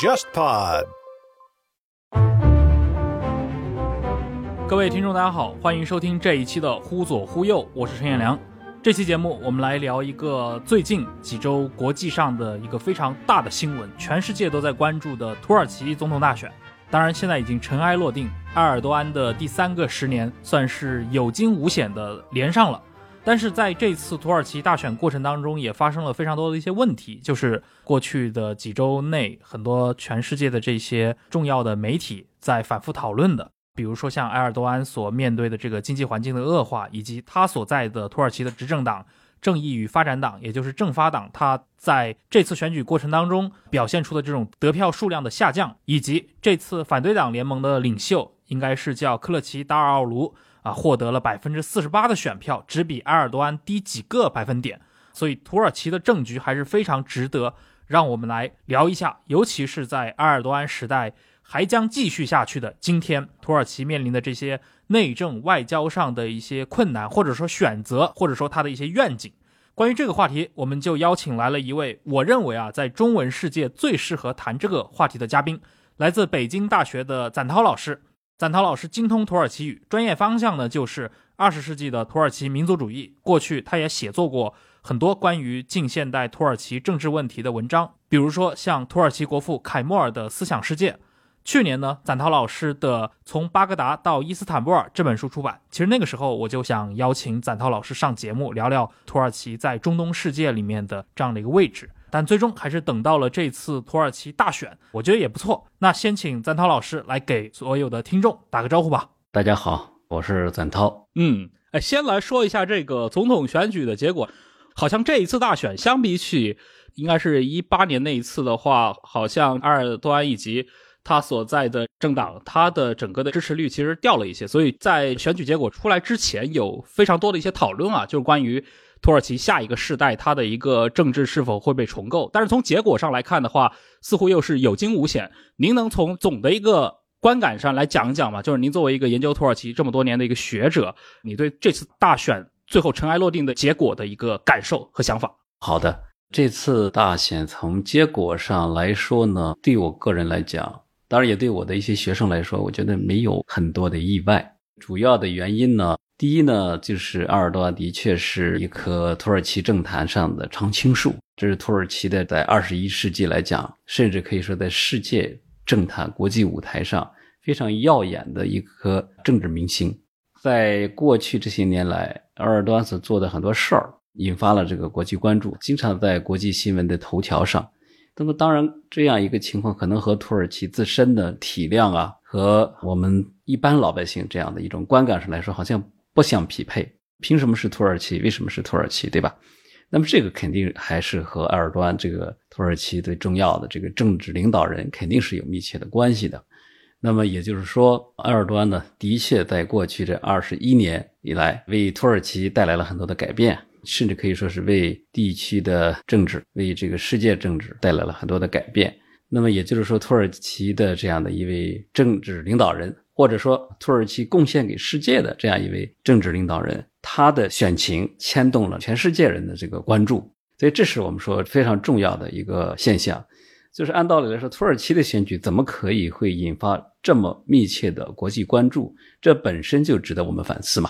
JustPod。各位听众，大家好，欢迎收听这一期的《忽左忽右》，我是陈彦良。这期节目我们来聊一个最近几周国际上的一个非常大的新闻，全世界都在关注的土耳其总统大选。当然，现在已经尘埃落定，埃尔多安的第三个十年算是有惊无险的连上了。但是在这次土耳其大选过程当中，也发生了非常多的一些问题，就是过去的几周内，很多全世界的这些重要的媒体在反复讨论的，比如说像埃尔多安所面对的这个经济环境的恶化，以及他所在的土耳其的执政党正义与发展党，也就是政发党，他在这次选举过程当中表现出的这种得票数量的下降，以及这次反对党联盟的领袖应该是叫克勒奇达尔奥卢。啊，获得了百分之四十八的选票，只比埃尔多安低几个百分点。所以土耳其的政局还是非常值得让我们来聊一下，尤其是在埃尔多安时代还将继续下去的今天，土耳其面临的这些内政外交上的一些困难，或者说选择，或者说他的一些愿景。关于这个话题，我们就邀请来了一位我认为啊，在中文世界最适合谈这个话题的嘉宾，来自北京大学的展涛老师。赞涛老师精通土耳其语，专业方向呢就是二十世纪的土耳其民族主义。过去他也写作过很多关于近现代土耳其政治问题的文章，比如说像土耳其国父凯末尔的思想世界。去年呢，赞涛老师的《从巴格达到伊斯坦布尔》这本书出版。其实那个时候我就想邀请赞涛老师上节目聊聊土耳其在中东世界里面的这样的一个位置。但最终还是等到了这次土耳其大选，我觉得也不错。那先请赞涛老师来给所有的听众打个招呼吧。大家好，我是赞涛。嗯，哎，先来说一下这个总统选举的结果。好像这一次大选相比起应该是一八年那一次的话，好像埃尔多安以及他所在的政党，他的整个的支持率其实掉了一些。所以在选举结果出来之前，有非常多的一些讨论啊，就是关于。土耳其下一个世代，它的一个政治是否会被重构？但是从结果上来看的话，似乎又是有惊无险。您能从总的一个观感上来讲一讲吗？就是您作为一个研究土耳其这么多年的一个学者，你对这次大选最后尘埃落定的结果的一个感受和想法？好的，这次大选从结果上来说呢，对我个人来讲，当然也对我的一些学生来说，我觉得没有很多的意外。主要的原因呢？第一呢，就是埃尔多安的确是一棵土耳其政坛上的常青树，这是土耳其的在二十一世纪来讲，甚至可以说在世界政坛国际舞台上非常耀眼的一颗政治明星。在过去这些年来，埃尔多安所做的很多事儿引发了这个国际关注，经常在国际新闻的头条上。那么，当然这样一个情况可能和土耳其自身的体量啊，和我们一般老百姓这样的一种观感上来说，好像。不相匹配，凭什么是土耳其？为什么是土耳其？对吧？那么这个肯定还是和埃尔多安这个土耳其最重要的这个政治领导人肯定是有密切的关系的。那么也就是说，埃尔多安呢，的确在过去这二十一年以来，为土耳其带来了很多的改变，甚至可以说是为地区的政治、为这个世界政治带来了很多的改变。那么也就是说，土耳其的这样的一位政治领导人。或者说，土耳其贡献给世界的这样一位政治领导人，他的选情牵动了全世界人的这个关注，所以这是我们说非常重要的一个现象。就是按道理来说，土耳其的选举怎么可以会引发这么密切的国际关注？这本身就值得我们反思嘛。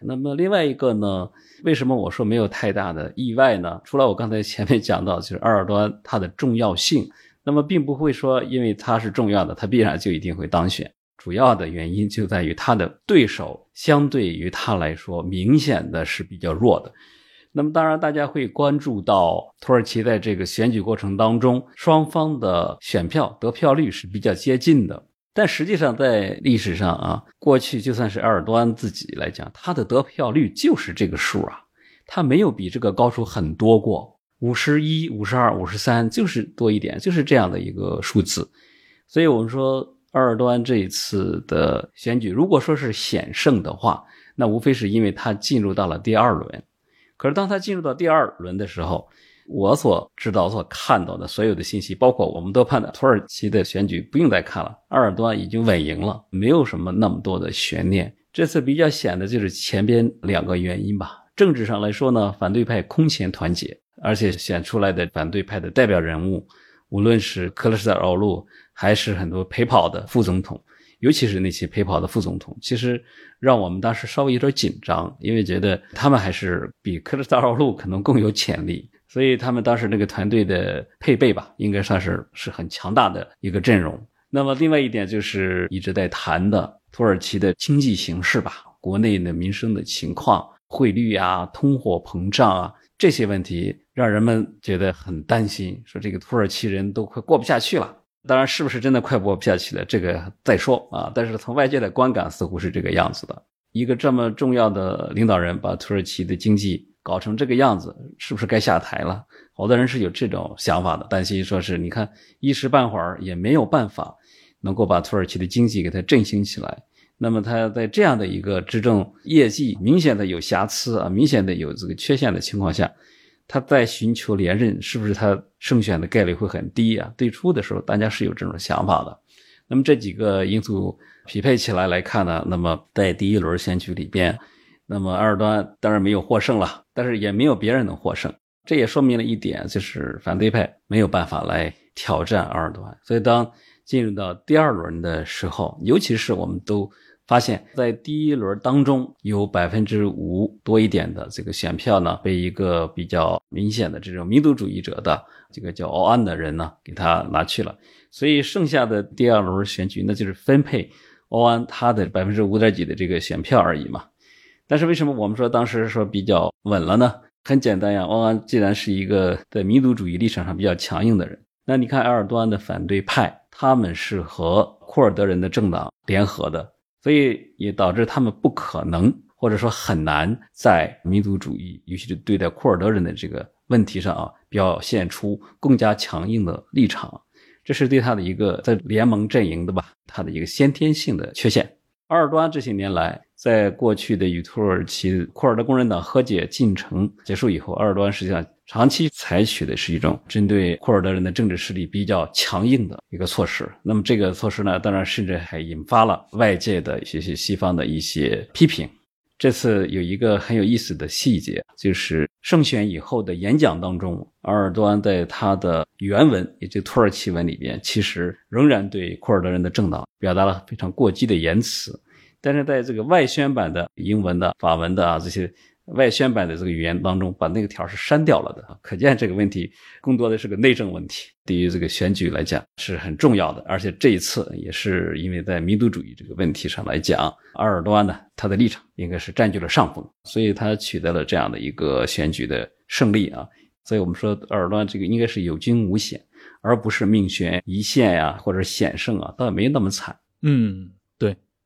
那么另外一个呢，为什么我说没有太大的意外呢？除了我刚才前面讲到，就是埃尔多安他的重要性，那么并不会说因为他是重要的，他必然就一定会当选。主要的原因就在于他的对手相对于他来说明显的是比较弱的。那么，当然大家会关注到土耳其在这个选举过程当中，双方的选票得票率是比较接近的。但实际上，在历史上啊，过去就算是埃尔多安自己来讲，他的得票率就是这个数啊，他没有比这个高出很多过，五十一、五十二、五十三，就是多一点，就是这样的一个数字。所以我们说。埃尔多安这一次的选举，如果说是险胜的话，那无非是因为他进入到了第二轮。可是当他进入到第二轮的时候，我所知道、所看到的所有的信息，包括我们都判断土耳其的选举不用再看了，埃尔多安已经稳赢了，没有什么那么多的悬念。这次比较显的就是前边两个原因吧。政治上来说呢，反对派空前团结，而且选出来的反对派的代表人物。无论是克勒斯尔奥路，还是很多陪跑的副总统，尤其是那些陪跑的副总统，其实让我们当时稍微有点紧张，因为觉得他们还是比克勒斯尔奥路可能更有潜力。所以他们当时那个团队的配备吧，应该算是是很强大的一个阵容。那么另外一点就是一直在谈的土耳其的经济形势吧，国内的民生的情况、汇率啊、通货膨胀啊这些问题，让人们觉得很担心，说这个土耳其人都快过不下去了。当然，是不是真的快过不下去了，这个再说啊。但是从外界的观感似乎是这个样子的。一个这么重要的领导人，把土耳其的经济。搞成这个样子，是不是该下台了？好多人是有这种想法的，担心说是你看一时半会儿也没有办法能够把土耳其的经济给它振兴起来。那么他在这样的一个执政业绩明显的有瑕疵啊，明显的有这个缺陷的情况下，他在寻求连任，是不是他胜选的概率会很低啊？最初的时候大家是有这种想法的。那么这几个因素匹配起来来看呢，那么在第一轮选举里边。那么，埃尔多安当然没有获胜了，但是也没有别人能获胜。这也说明了一点，就是反对派没有办法来挑战埃尔多安。所以，当进入到第二轮的时候，尤其是我们都发现，在第一轮当中有百分之五多一点的这个选票呢，被一个比较明显的这种民族主义者的这个叫奥安的人呢给他拿去了。所以，剩下的第二轮选举，那就是分配奥安他的百分之五点几的这个选票而已嘛。但是为什么我们说当时说比较稳了呢？很简单呀，欧安既然是一个在民族主义立场上比较强硬的人，那你看埃尔多安的反对派，他们是和库尔德人的政党联合的，所以也导致他们不可能或者说很难在民族主义，尤其是对待库尔德人的这个问题上啊，表现出更加强硬的立场，这是对他的一个在联盟阵营的吧，他的一个先天性的缺陷。埃尔多安这些年来，在过去的与土耳其库尔德工人党和解进程结束以后，埃尔多安实际上长期采取的是一种针对库尔德人的政治势力比较强硬的一个措施。那么这个措施呢，当然甚至还引发了外界的一些西方的一些批评。这次有一个很有意思的细节，就是胜选以后的演讲当中，埃尔多安在他的原文，也就土耳其文里边，其实仍然对库尔德人的政党表达了非常过激的言辞，但是在这个外宣版的英文的、法文的啊这些。外宣版的这个语言当中，把那个条是删掉了的，可见这个问题更多的是个内政问题，对于这个选举来讲是很重要的。而且这一次也是因为在民族主义这个问题上来讲，埃尔多安呢他的立场应该是占据了上风，所以他取得了这样的一个选举的胜利啊。所以我们说埃尔多安这个应该是有惊无险，而不是命悬一线呀，或者险胜啊，倒也没那么惨。嗯。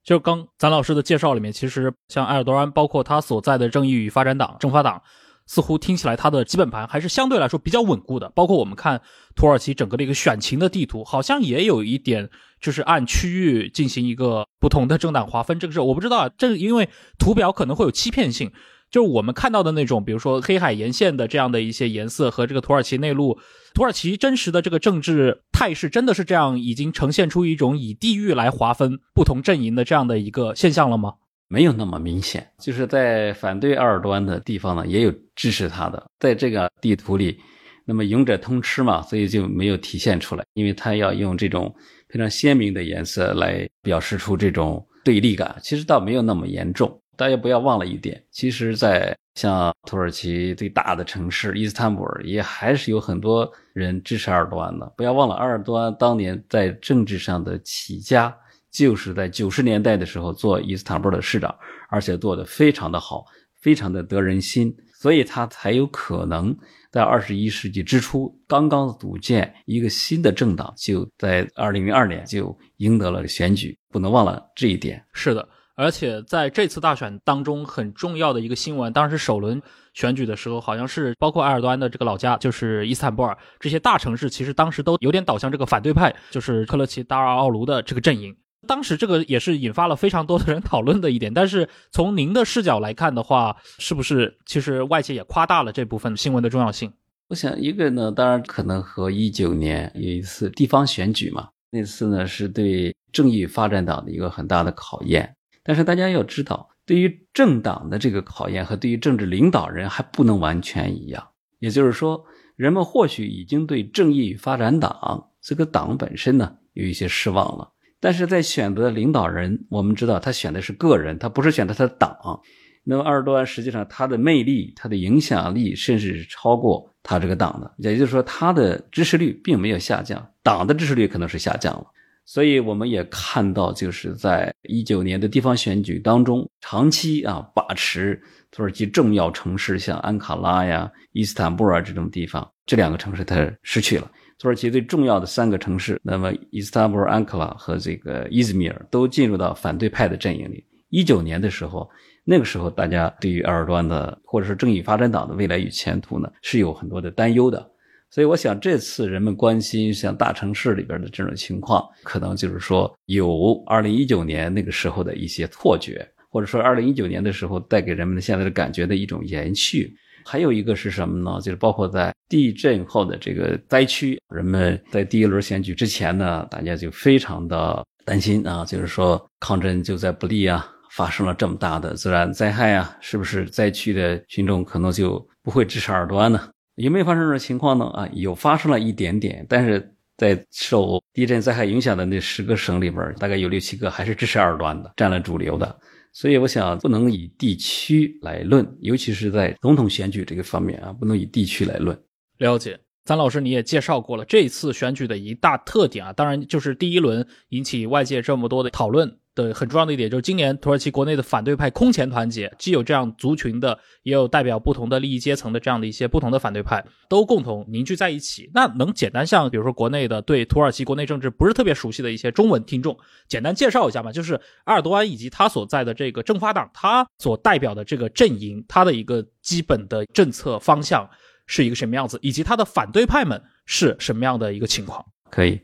就刚咱老师的介绍里面，其实像埃尔多安，包括他所在的正义与发展党、政法党，似乎听起来他的基本盘还是相对来说比较稳固的。包括我们看土耳其整个的一个选情的地图，好像也有一点就是按区域进行一个不同的政党划分。这个是我不知道啊，这因为图表可能会有欺骗性。就是我们看到的那种，比如说黑海沿线的这样的一些颜色和这个土耳其内陆，土耳其真实的这个政治态势真的是这样，已经呈现出一种以地域来划分不同阵营的这样的一个现象了吗？没有那么明显，就是在反对埃尔多安的地方呢，也有支持他的，在这个地图里，那么赢者通吃嘛，所以就没有体现出来，因为他要用这种非常鲜明的颜色来表示出这种对立感，其实倒没有那么严重。大家不要忘了一点，其实，在像土耳其最大的城市伊斯坦布尔，也还是有很多人支持埃尔多安的。不要忘了，埃尔多安当年在政治上的起家，就是在九十年代的时候做伊斯坦布尔的市长，而且做的非常的好，非常的得人心，所以他才有可能在二十一世纪之初刚刚组建一个新的政党，就在二零零二年就赢得了选举。不能忘了这一点。是的。而且在这次大选当中，很重要的一个新闻，当时首轮选举的时候，好像是包括埃尔多安的这个老家，就是伊斯坦布尔这些大城市，其实当时都有点倒向这个反对派，就是克勒奇达尔奥卢的这个阵营。当时这个也是引发了非常多的人讨论的一点。但是从您的视角来看的话，是不是其实外界也夸大了这部分新闻的重要性？我想一个呢，当然可能和一九年有一次地方选举嘛，那次呢是对正义发展党的一个很大的考验。但是大家要知道，对于政党的这个考验和对于政治领导人还不能完全一样。也就是说，人们或许已经对正义与发展党这个党本身呢有一些失望了。但是在选择领导人，我们知道他选的是个人，他不是选择他的党。那么，二十多安实际上他的魅力、他的影响力，甚至是超过他这个党的。也就是说，他的支持率并没有下降，党的支持率可能是下降了。所以，我们也看到，就是在一九年的地方选举当中，长期啊把持土耳其重要城市，像安卡拉呀、伊斯坦布尔这种地方，这两个城市它失去了。土耳其最重要的三个城市，那么伊斯坦布尔、安卡拉和这个伊兹密尔都进入到反对派的阵营里。一九年的时候。那个时候，大家对于埃尔多安的或者是正义发展党的未来与前途呢，是有很多的担忧的。所以，我想这次人们关心像大城市里边的这种情况，可能就是说有二零一九年那个时候的一些错觉，或者说二零一九年的时候带给人们的现在的感觉的一种延续。还有一个是什么呢？就是包括在地震后的这个灾区，人们在第一轮选举之前呢，大家就非常的担心啊，就是说抗震就在不利啊。发生了这么大的自然灾害啊，是不是灾区的群众可能就不会支持尔多安呢？有没有发生这种情况呢？啊，有发生了一点点，但是在受地震灾害影响的那十个省里边，大概有六七个还是支持二段的，占了主流的。所以我想不能以地区来论，尤其是在总统选举这个方面啊，不能以地区来论。了解，张老师你也介绍过了，这次选举的一大特点啊，当然就是第一轮引起外界这么多的讨论。的很重要的一点就是，今年土耳其国内的反对派空前团结，既有这样族群的，也有代表不同的利益阶层的这样的一些不同的反对派，都共同凝聚在一起。那能简单向比如说国内的对土耳其国内政治不是特别熟悉的一些中文听众，简单介绍一下吗？就是埃尔多安以及他所在的这个政法党，他所代表的这个阵营，他的一个基本的政策方向是一个什么样子，以及他的反对派们是什么样的一个情况？可以。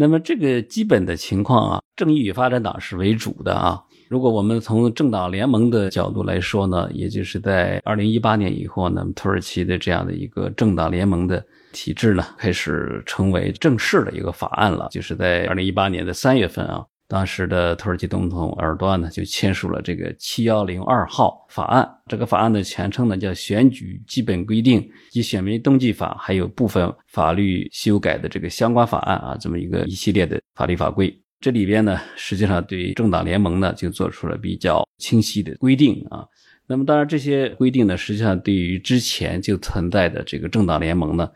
那么这个基本的情况啊，正义与发展党是为主的啊。如果我们从政党联盟的角度来说呢，也就是在二零一八年以后呢，土耳其的这样的一个政党联盟的体制呢，开始成为正式的一个法案了，就是在二零一八年的三月份啊。当时的土耳其总统尔多安呢，就签署了这个七幺零二号法案。这个法案的全称呢叫《选举基本规定及选民登记法》，还有部分法律修改的这个相关法案啊，这么一个一系列的法律法规。这里边呢，实际上对政党联盟呢，就做出了比较清晰的规定啊。那么，当然这些规定呢，实际上对于之前就存在的这个政党联盟呢，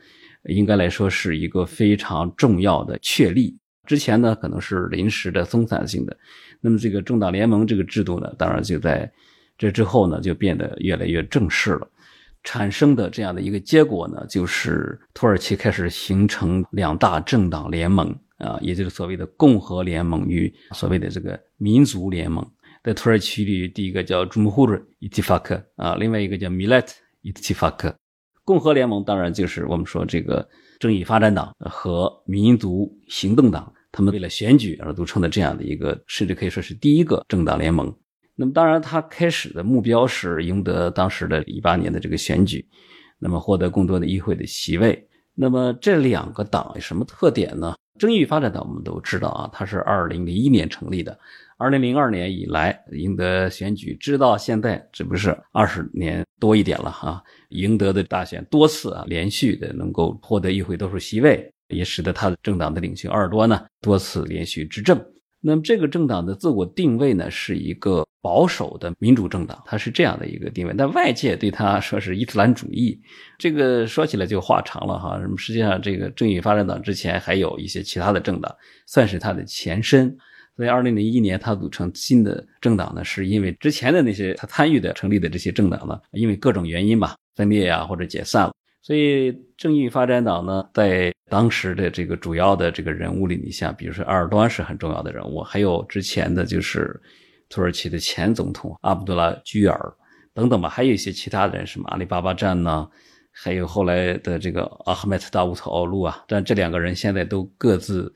应该来说是一个非常重要的确立。之前呢，可能是临时的、松散性的，那么这个政党联盟这个制度呢，当然就在这之后呢，就变得越来越正式了。产生的这样的一个结果呢，就是土耳其开始形成两大政党联盟啊，也就是所谓的共和联盟与所谓的这个民族联盟。在土耳其里，第一个叫 Cumhur İttifakı 啊，另外一个叫 Millet İttifakı。共和联盟当然就是我们说这个。正义发展党和民族行动党，他们为了选举而组成的这样的一个，甚至可以说是第一个政党联盟。那么，当然，他开始的目标是赢得当时的一八年的这个选举，那么获得更多的议会的席位。那么，这两个党有什么特点呢？正义发展党我们都知道啊，它是二零零一年成立的，二零零二年以来赢得选举，直到现在，这不是二十年多一点了哈。赢得的大选多次啊，连续的能够获得议会多数席位，也使得他的政党的领袖鄂尔多呢多次连续执政。那么这个政党的自我定位呢，是一个保守的民主政党，它是这样的一个定位。但外界对他说是伊斯兰主义，这个说起来就话长了哈。实际上，这个正义发展党之前还有一些其他的政党，算是它的前身。所以，二零零一年他组成新的政党呢，是因为之前的那些他参与的成立的这些政党呢，因为各种原因吧。分裂呀，或者解散了，所以正义发展党呢，在当时的这个主要的这个人物里，你像比如说埃尔多安是很重要的人物，还有之前的就是土耳其的前总统阿卜杜拉居尔等等吧，还有一些其他的人，什么阿里巴巴站呢，还有后来的这个阿赫迈特大乌特奥路啊，但这两个人现在都各自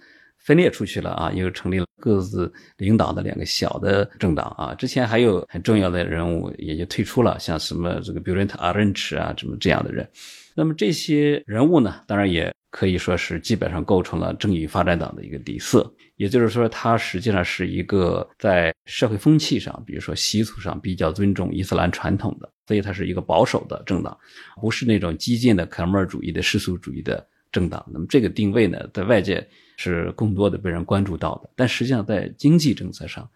分裂出去了啊，又成立了各自领导的两个小的政党啊。之前还有很重要的人物也就退出了，像什么这个 Bülent Arınç 啊，什么这样的人。那么这些人物呢，当然也可以说是基本上构成了正义发展党的一个底色。也就是说，它实际上是一个在社会风气上，比如说习俗上比较尊重伊斯兰传统的，所以它是一个保守的政党，不是那种激进的凯末尔主义的世俗主义的政党。那么这个定位呢，在外界是更多的被人关注到的。但实际上，在经济政策上，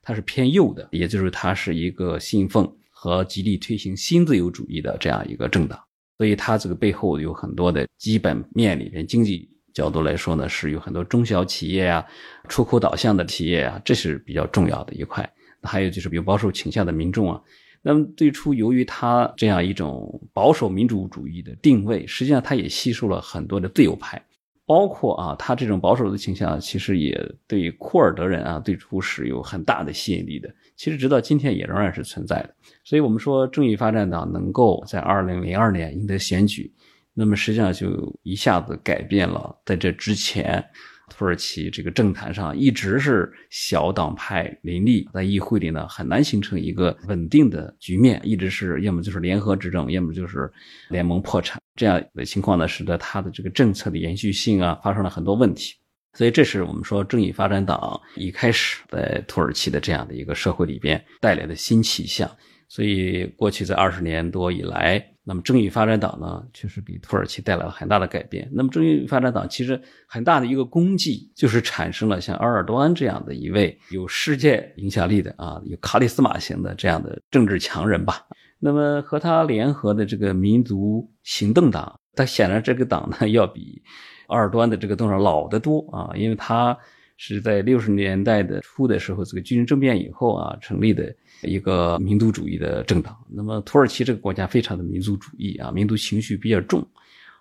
它是偏右的，也就是它是一个信奉和极力推行新自由主义的这样一个政党。所以它这个背后有很多的基本面里面经济。角度来说呢，是有很多中小企业啊，出口导向的企业啊，这是比较重要的一块。还有就是比如保守倾向的民众啊，那么最初由于他这样一种保守民主主义的定位，实际上他也吸收了很多的自由派，包括啊，他这种保守的倾向其实也对库尔德人啊最初是有很大的吸引力的。其实直到今天也仍然是存在的。所以我们说正义发展党能够在二零零二年赢得选举。那么实际上就一下子改变了，在这之前，土耳其这个政坛上一直是小党派林立，在议会里呢很难形成一个稳定的局面，一直是要么就是联合执政，要么就是联盟破产这样的情况呢，使得他的这个政策的延续性啊发生了很多问题。所以这是我们说正义发展党一开始在土耳其的这样的一个社会里边带来的新气象。所以过去这二十年多以来。那么正义发展党呢，确实给土耳其带来了很大的改变。那么正义发展党其实很大的一个功绩，就是产生了像埃尔多安这样的一位有世界影响力的啊，有卡里斯马型的这样的政治强人吧。那么和他联合的这个民族行动党，他显然这个党呢要比埃尔多安的这个党老得多啊，因为他。是在六十年代的初的时候，这个军事政变以后啊，成立的一个民族主义的政党。那么土耳其这个国家非常的民族主义啊，民族情绪比较重，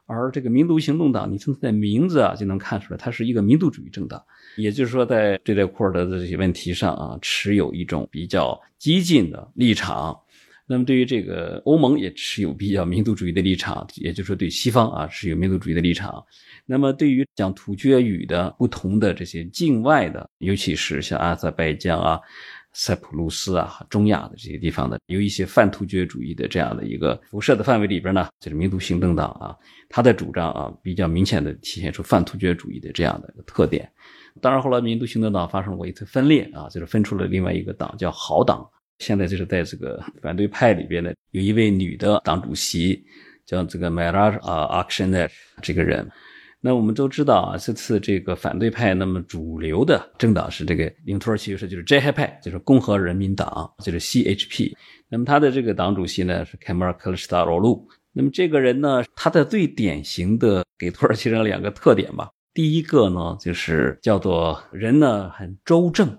而这个民族行动党，你从它的名字啊就能看出来，它是一个民族主义政党。也就是说，在对待库尔德的这些问题上啊，持有一种比较激进的立场。那么，对于这个欧盟也持有比较民族主义的立场，也就是说，对西方啊持有民族主义的立场。那么，对于讲突厥语的不同的这些境外的，尤其是像阿塞拜疆啊、塞浦路斯啊、中亚的这些地方的，有一些泛突厥主义的这样的一个辐射的范围里边呢，就是民族行动党啊，他的主张啊，比较明显的体现出泛突厥主义的这样的一个特点。当然，后来民族行动党发生过一次分裂啊，就是分出了另外一个党叫好党。现在就是在这个反对派里边呢，有一位女的党主席，叫这个麦拉啊 a k s h e n e 这个人。那我们都知道啊，这次这个反对派那么主流的政党是这个领土耳其是就是 j h 派，就是共和人民党，就是 CHP。那么他的这个党主席呢是 Kemal Kılıçdaroğlu。那么这个人呢，他的最典型的给土耳其人两个特点吧。第一个呢，就是叫做人呢很周正，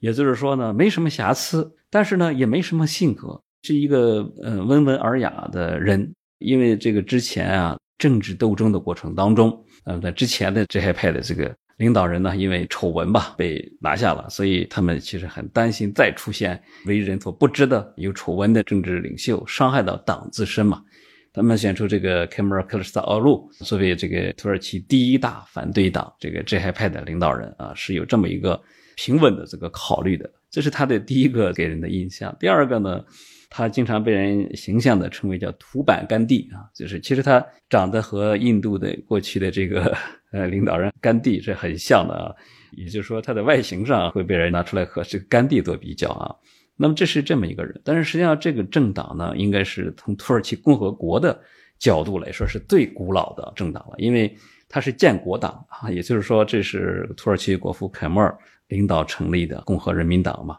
也就是说呢没什么瑕疵。但是呢，也没什么性格，是一个呃温文尔雅的人。因为这个之前啊，政治斗争的过程当中，嗯，在之前的这些派的这个领导人呢，因为丑闻吧被拿下了，所以他们其实很担心再出现为人所不知的有丑闻的政治领袖，伤害到党自身嘛。他们选出这个凯末尔克里斯塔奥路作为这个土耳其第一大反对党这个这些派的领导人啊，是有这么一个平稳的这个考虑的。这是他的第一个给人的印象。第二个呢，他经常被人形象的称为叫土板甘地啊，就是其实他长得和印度的过去的这个呃领导人甘地是很像的啊，也就是说他的外形上会被人拿出来和这个甘地做比较啊。那么这是这么一个人，但是实际上这个政党呢，应该是从土耳其共和国的角度来说是最古老的政党了，因为它是建国党啊，也就是说这是土耳其国父凯末尔。领导成立的共和人民党嘛，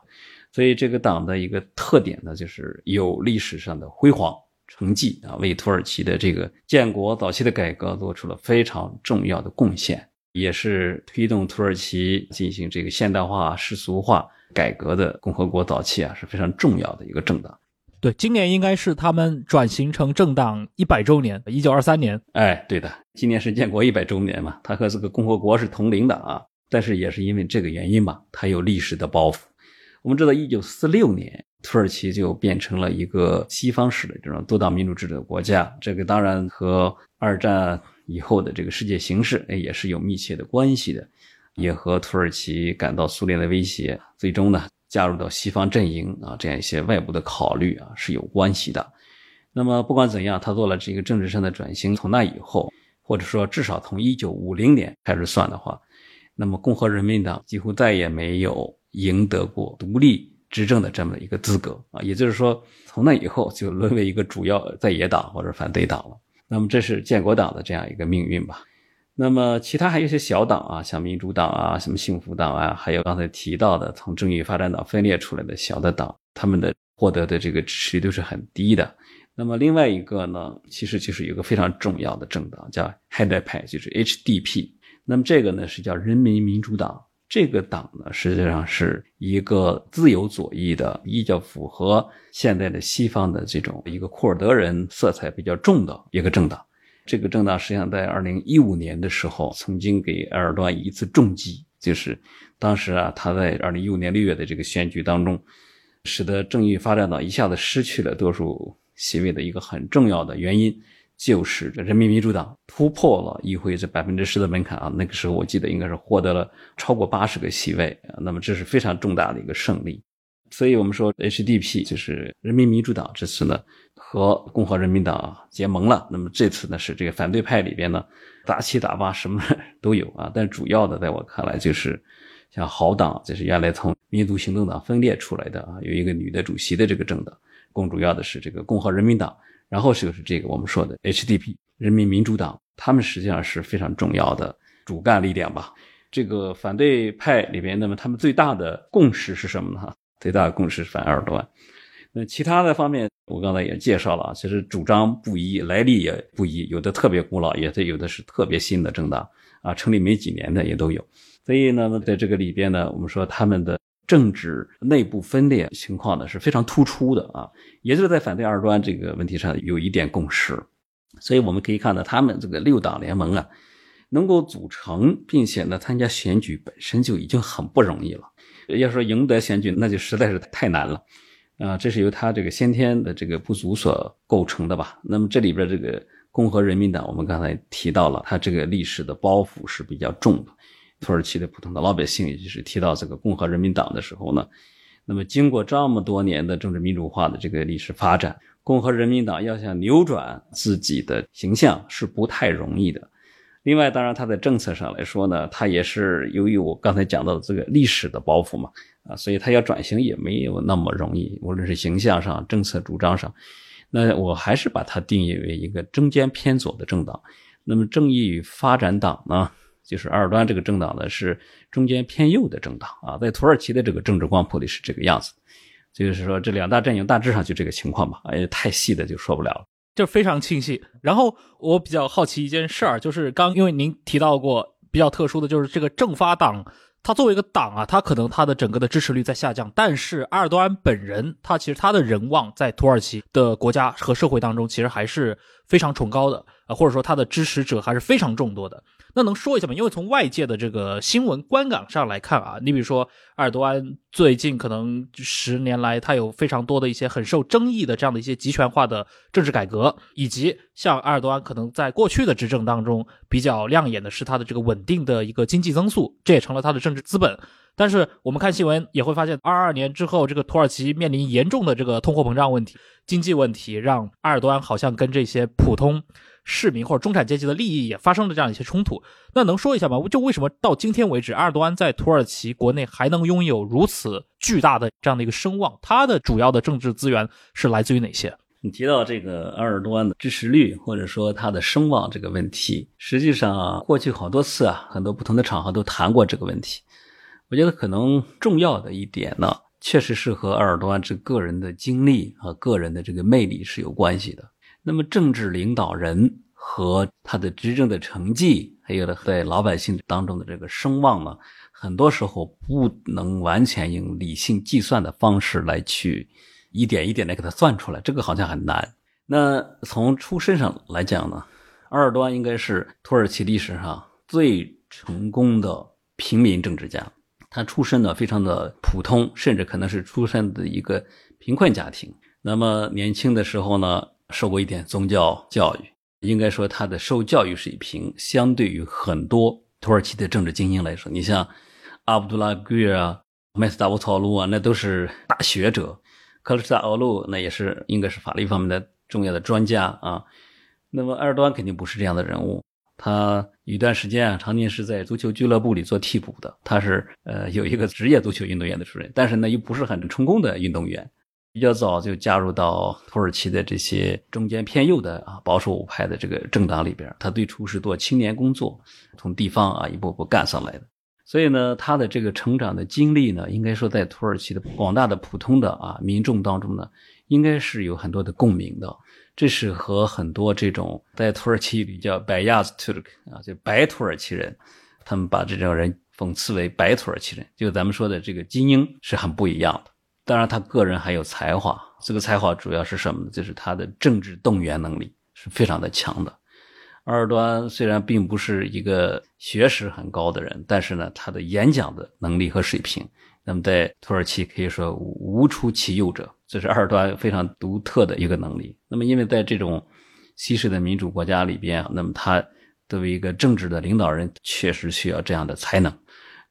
所以这个党的一个特点呢，就是有历史上的辉煌成绩啊，为土耳其的这个建国早期的改革做出了非常重要的贡献，也是推动土耳其进行这个现代化世俗化改革的共和国早期啊是非常重要的一个政党。对，今年应该是他们转型成政党一百周年，一九二三年。哎，对的，今年是建国一百周年嘛，它和这个共和国是同龄的啊。但是也是因为这个原因吧，它有历史的包袱。我们知道，一九四六年，土耳其就变成了一个西方式的这种多党民主制的国家。这个当然和二战以后的这个世界形势，哎，也是有密切的关系的。也和土耳其感到苏联的威胁，最终呢加入到西方阵营啊，这样一些外部的考虑啊是有关系的。那么不管怎样，他做了这个政治上的转型。从那以后，或者说至少从一九五零年开始算的话，那么共和人民党几乎再也没有赢得过独立执政的这么一个资格啊。也就是说，从那以后就沦为一个主要在野党或者反对党了。那么这是建国党的这样一个命运吧。那么其他还有一些小党啊，像民主党啊、什么幸福党啊，还有刚才提到的从正义发展党分裂出来的小的党，他们的获得的这个支持率都是很低的。那么另外一个呢，其实就是有个非常重要的政党叫 h 代派，就是 HDP。那么这个呢是叫人民民主党。这个党呢实际上是一个自由左翼的，比较符合现在的西方的这种一个库尔德人色彩比较重的一个政党。这个政党实际上在二零一五年的时候，曾经给埃尔多安一次重击，就是当时啊，他在二零一五年六月的这个选举当中，使得正义发展党一下子失去了多数席位的一个很重要的原因，就是这人民民主党突破了议会这百分之十的门槛啊，那个时候我记得应该是获得了超过八十个席位啊，那么这是非常重大的一个胜利。所以我们说 HDP 就是人民民主党这次呢。和共和人民党结盟了，那么这次呢是这个反对派里边呢，杂七杂八什么都有啊，但主要的在我看来就是像好党，这是原来从民族行动党分裂出来的啊，有一个女的主席的这个政党，更主要的是这个共和人民党，然后就是这个我们说的 HDP 人民民主党，他们实际上是非常重要的主干力量吧。这个反对派里边，那么他们最大的共识是什么呢？最大的共识是反埃尔多安。那其他的方面，我刚才也介绍了，其实主张不一，来历也不一，有的特别古老，也有的是特别新的政党啊，成立没几年的也都有。所以呢，在这个里边呢，我们说他们的政治内部分裂情况呢是非常突出的啊，也就是在反对二端这个问题上有一点共识。所以我们可以看到，他们这个六党联盟啊，能够组成并且呢参加选举本身就已经很不容易了。要说赢得选举，那就实在是太难了。啊，这是由他这个先天的这个不足所构成的吧？那么这里边这个共和人民党，我们刚才提到了，他这个历史的包袱是比较重的。土耳其的普通的老百姓，也就是提到这个共和人民党的时候呢，那么经过这么多年的政治民主化的这个历史发展，共和人民党要想扭转自己的形象是不太容易的。另外，当然它在政策上来说呢，它也是由于我刚才讲到的这个历史的包袱嘛。啊，所以它要转型也没有那么容易，无论是形象上、政策主张上，那我还是把它定义为一个中间偏左的政党。那么正义与发展党呢，就是埃尔多安这个政党呢，是中间偏右的政党啊。在土耳其的这个政治光谱里是这个样子，就是说这两大阵营大致上就这个情况吧。哎，太细的就说不了了，就非常清晰。然后我比较好奇一件事儿，就是刚因为您提到过比较特殊的就是这个政发党。它作为一个党啊，它可能它的整个的支持率在下降，但是埃尔多安本人，他其实他的人望在土耳其的国家和社会当中，其实还是非常崇高的啊，或者说他的支持者还是非常众多的。那能说一下吗？因为从外界的这个新闻观感上来看啊，你比如说埃尔多安最近可能十年来，他有非常多的一些很受争议的这样的一些集权化的政治改革，以及像埃尔多安可能在过去的执政当中比较亮眼的是他的这个稳定的一个经济增速，这也成了他的政治资本。但是我们看新闻也会发现，二二年之后，这个土耳其面临严重的这个通货膨胀问题、经济问题，让埃尔多安好像跟这些普通。市民或者中产阶级的利益也发生了这样一些冲突，那能说一下吗？就为什么到今天为止，埃尔多安在土耳其国内还能拥有如此巨大的这样的一个声望？他的主要的政治资源是来自于哪些？你提到这个埃尔多安的支持率或者说他的声望这个问题，实际上过去好多次啊，很多不同的场合都谈过这个问题。我觉得可能重要的一点呢，确实是和埃尔多安这个人的经历和个人的这个魅力是有关系的。那么，政治领导人和他的执政的成绩，还有他在老百姓当中的这个声望呢，很多时候不能完全用理性计算的方式来去一点一点的给他算出来，这个好像很难。那从出身上来讲呢，埃尔多安应该是土耳其历史上最成功的平民政治家。他出身呢非常的普通，甚至可能是出身的一个贫困家庭。那么年轻的时候呢？受过一点宗教教育，应该说他的受教育水平相对于很多土耳其的政治精英来说，你像阿卜杜拉·圭啊、麦斯达乌曹鲁啊，那都是大学者；克鲁斯塔奥路那也是应该是法律方面的重要的专家啊。那么埃尔多安肯定不是这样的人物，他有一段时间啊，常年是在足球俱乐部里做替补的。他是呃有一个职业足球运动员的出身，但是呢又不是很成功的运动员。比较早就加入到土耳其的这些中间偏右的啊保守派的这个政党里边，他最初是做青年工作，从地方啊一步步干上来的。所以呢，他的这个成长的经历呢，应该说在土耳其的广大的普通的啊民众当中呢，应该是有很多的共鸣的。这是和很多这种在土耳其语里叫白亚子 Turk 啊，就白土耳其人，他们把这种人讽刺为白土耳其人，就咱们说的这个精英是很不一样的。当然，他个人还有才华，这个才华主要是什么呢？就是他的政治动员能力是非常的强的。埃尔多安虽然并不是一个学识很高的人，但是呢，他的演讲的能力和水平，那么在土耳其可以说无出其右者，这是埃尔多安非常独特的一个能力。那么，因为在这种西式的民主国家里边，那么他作为一个政治的领导人，确实需要这样的才能。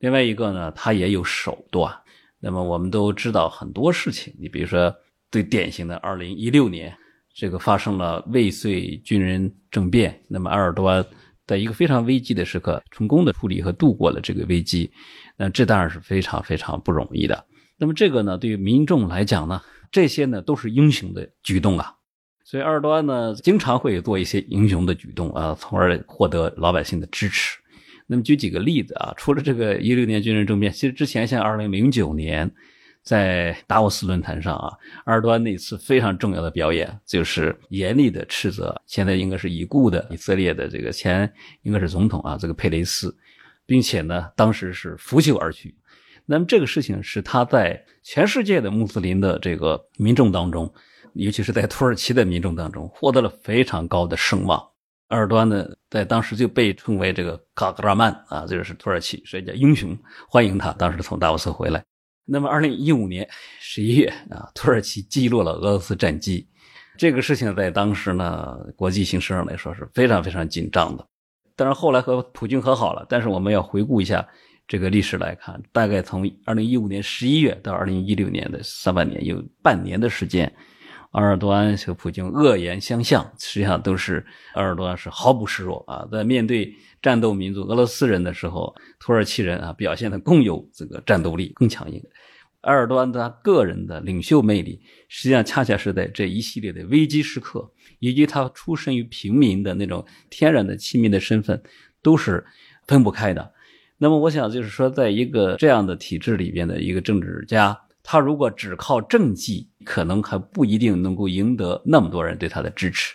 另外一个呢，他也有手段。那么我们都知道很多事情，你比如说最典型的，二零一六年这个发生了未遂军人政变，那么埃尔多安在一个非常危机的时刻，成功的处理和度过了这个危机，那这当然是非常非常不容易的。那么这个呢，对于民众来讲呢，这些呢都是英雄的举动啊，所以埃尔多安呢经常会做一些英雄的举动啊，从而获得老百姓的支持。那么举几个例子啊，除了这个一六年军人政变，其实之前像二零零九年在达沃斯论坛上啊，埃尔多安那次非常重要的表演，就是严厉的斥责现在应该是已故的以色列的这个前应该是总统啊，这个佩雷斯，并且呢，当时是拂袖而去。那么这个事情是他在全世界的穆斯林的这个民众当中，尤其是在土耳其的民众当中，获得了非常高的声望。埃尔多安呢，在当时就被称为这个卡格拉曼啊，这个是土耳其，所以叫英雄，欢迎他。当时从达沃斯回来。那么，二零一五年十一月啊，土耳其击落了俄罗斯战机，这个事情在当时呢，国际形势上来说是非常非常紧张的。当然，后来和普京和好了，但是我们要回顾一下这个历史来看，大概从二零一五年十一月到二零一六年的上半年，有半年的时间。埃尔多安和普京恶言相向，实际上都是埃尔多安是毫不示弱啊，在面对战斗民族俄罗斯人的时候，土耳其人啊表现的更有这个战斗力，更强硬。埃尔多安他个人的领袖魅力，实际上恰恰是在这一系列的危机时刻，以及他出身于平民的那种天然的亲民的身份，都是分不开的。那么，我想就是说，在一个这样的体制里边的一个政治家。他如果只靠政绩，可能还不一定能够赢得那么多人对他的支持，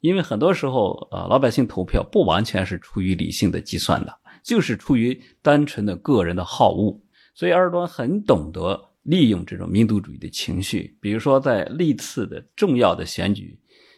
因为很多时候，呃，老百姓投票不完全是出于理性的计算的，就是出于单纯的个人的好恶。所以，埃尔多安很懂得利用这种民族主义的情绪。比如说，在历次的重要的选举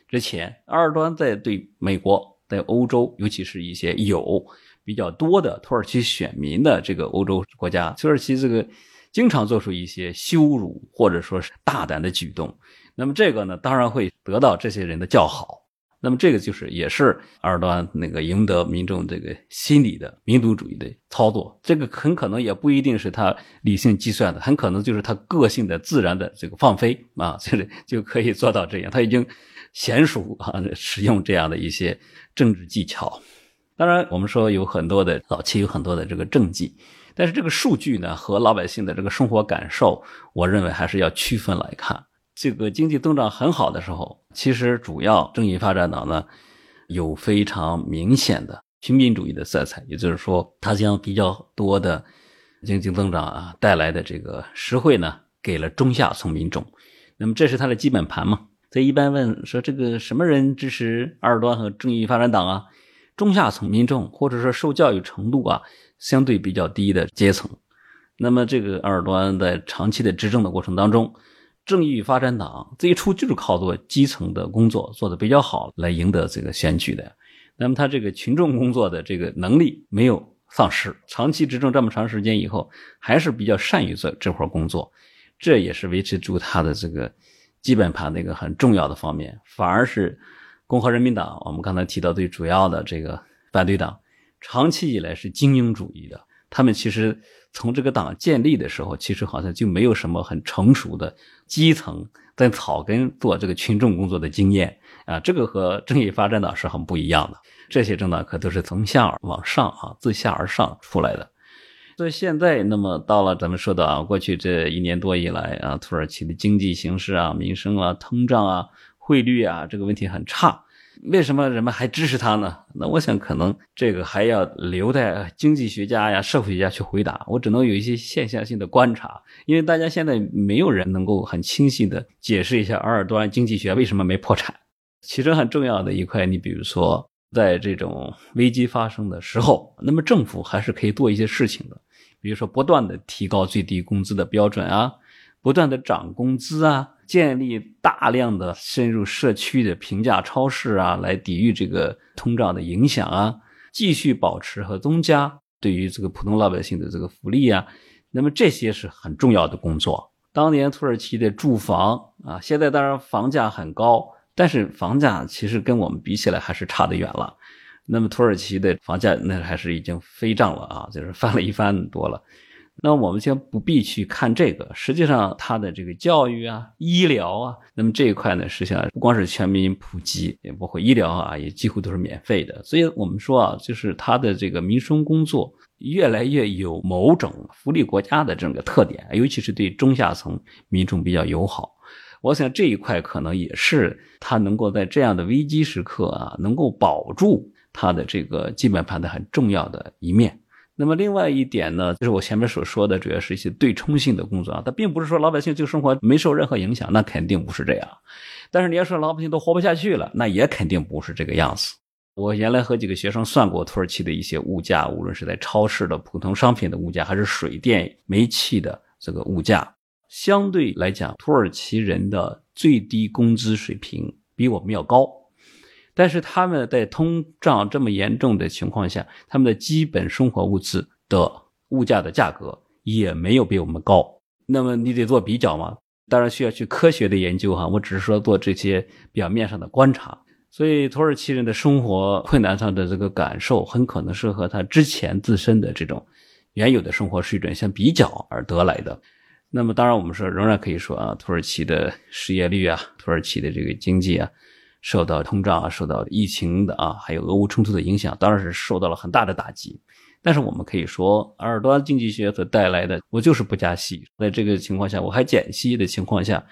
之前，埃尔多安在对美国、在欧洲，尤其是一些有比较多的土耳其选民的这个欧洲国家，土耳其这个。经常做出一些羞辱或者说是大胆的举动，那么这个呢，当然会得到这些人的叫好。那么这个就是也是埃尔多安那个赢得民众这个心理的民族主义的操作。这个很可能也不一定是他理性计算的，很可能就是他个性的自然的这个放飞啊，这里就可以做到这样。他已经娴熟啊，使用这样的一些政治技巧。当然，我们说有很多的早期有很多的这个政绩。但是这个数据呢，和老百姓的这个生活感受，我认为还是要区分来看。这个经济增长很好的时候，其实主要正义发展党呢，有非常明显的平民主义的色彩，也就是说，它将比较多的经济增长啊带来的这个实惠呢，给了中下层民众。那么这是它的基本盘嘛？所以一般问说这个什么人支持二端和正义发展党啊？中下层民众，或者说受教育程度啊。相对比较低的阶层，那么这个埃尔多安在长期的执政的过程当中，正义与发展党最初就是靠做基层的工作做得比较好来赢得这个选举的。那么他这个群众工作的这个能力没有丧失，长期执政这么长时间以后，还是比较善于做这块工作，这也是维持住他的这个基本盘的一个很重要的方面。反而是共和人民党，我们刚才提到最主要的这个反对党。长期以来是精英主义的。他们其实从这个党建立的时候，其实好像就没有什么很成熟的基层在草根做这个群众工作的经验啊。这个和正义发展党是很不一样的。这些政党可都是从下往上啊，自下而上出来的。所以现在，那么到了咱们说的啊，过去这一年多以来啊，土耳其的经济形势啊、民生啊、通胀啊、汇率啊，这个问题很差。为什么人们还支持他呢？那我想，可能这个还要留待经济学家呀、社会学家去回答。我只能有一些现象性的观察，因为大家现在没有人能够很清晰的解释一下埃尔多安经济学为什么没破产。其中很重要的一块，你比如说。在这种危机发生的时候，那么政府还是可以做一些事情的，比如说不断的提高最低工资的标准啊，不断的涨工资啊，建立大量的深入社区的平价超市啊，来抵御这个通胀的影响啊，继续保持和增加对于这个普通老百姓的这个福利啊，那么这些是很重要的工作。当年土耳其的住房啊，现在当然房价很高。但是房价其实跟我们比起来还是差得远了。那么土耳其的房价那还是已经飞涨了啊，就是翻了一番多了。那我们先不必去看这个，实际上它的这个教育啊、医疗啊，那么这一块呢，实际上不光是全民普及，也包括医疗啊，也几乎都是免费的。所以我们说啊，就是它的这个民生工作越来越有某种福利国家的这个特点，尤其是对中下层民众比较友好。我想这一块可能也是他能够在这样的危机时刻啊，能够保住他的这个基本盘的很重要的一面。那么另外一点呢，就是我前面所说的，主要是一些对冲性的工作啊，它并不是说老百姓就生活没受任何影响，那肯定不是这样。但是你要说老百姓都活不下去了，那也肯定不是这个样子。我原来和几个学生算过土耳其的一些物价，无论是在超市的普通商品的物价，还是水电煤气的这个物价。相对来讲，土耳其人的最低工资水平比我们要高，但是他们在通胀这么严重的情况下，他们的基本生活物资的物价的价格也没有比我们高。那么你得做比较嘛？当然需要去科学的研究哈。我只是说做这些表面上的观察。所以土耳其人的生活困难上的这个感受，很可能是和他之前自身的这种原有的生活水准相比较而得来的。那么当然，我们说仍然可以说啊，土耳其的失业率啊，土耳其的这个经济啊，受到通胀啊，受到疫情的啊，还有俄乌冲突的影响，当然是受到了很大的打击。但是我们可以说，埃尔多安经济学所带来的，我就是不加息，在这个情况下，我还减息的情况下，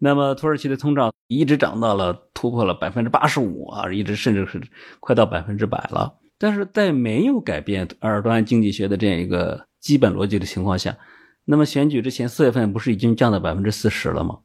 那么土耳其的通胀一直涨到了突破了百分之八十五啊，一直甚至是快到百分之百了。但是在没有改变埃尔多安经济学的这样一个基本逻辑的情况下。那么选举之前四月份不是已经降到百分之四十了吗？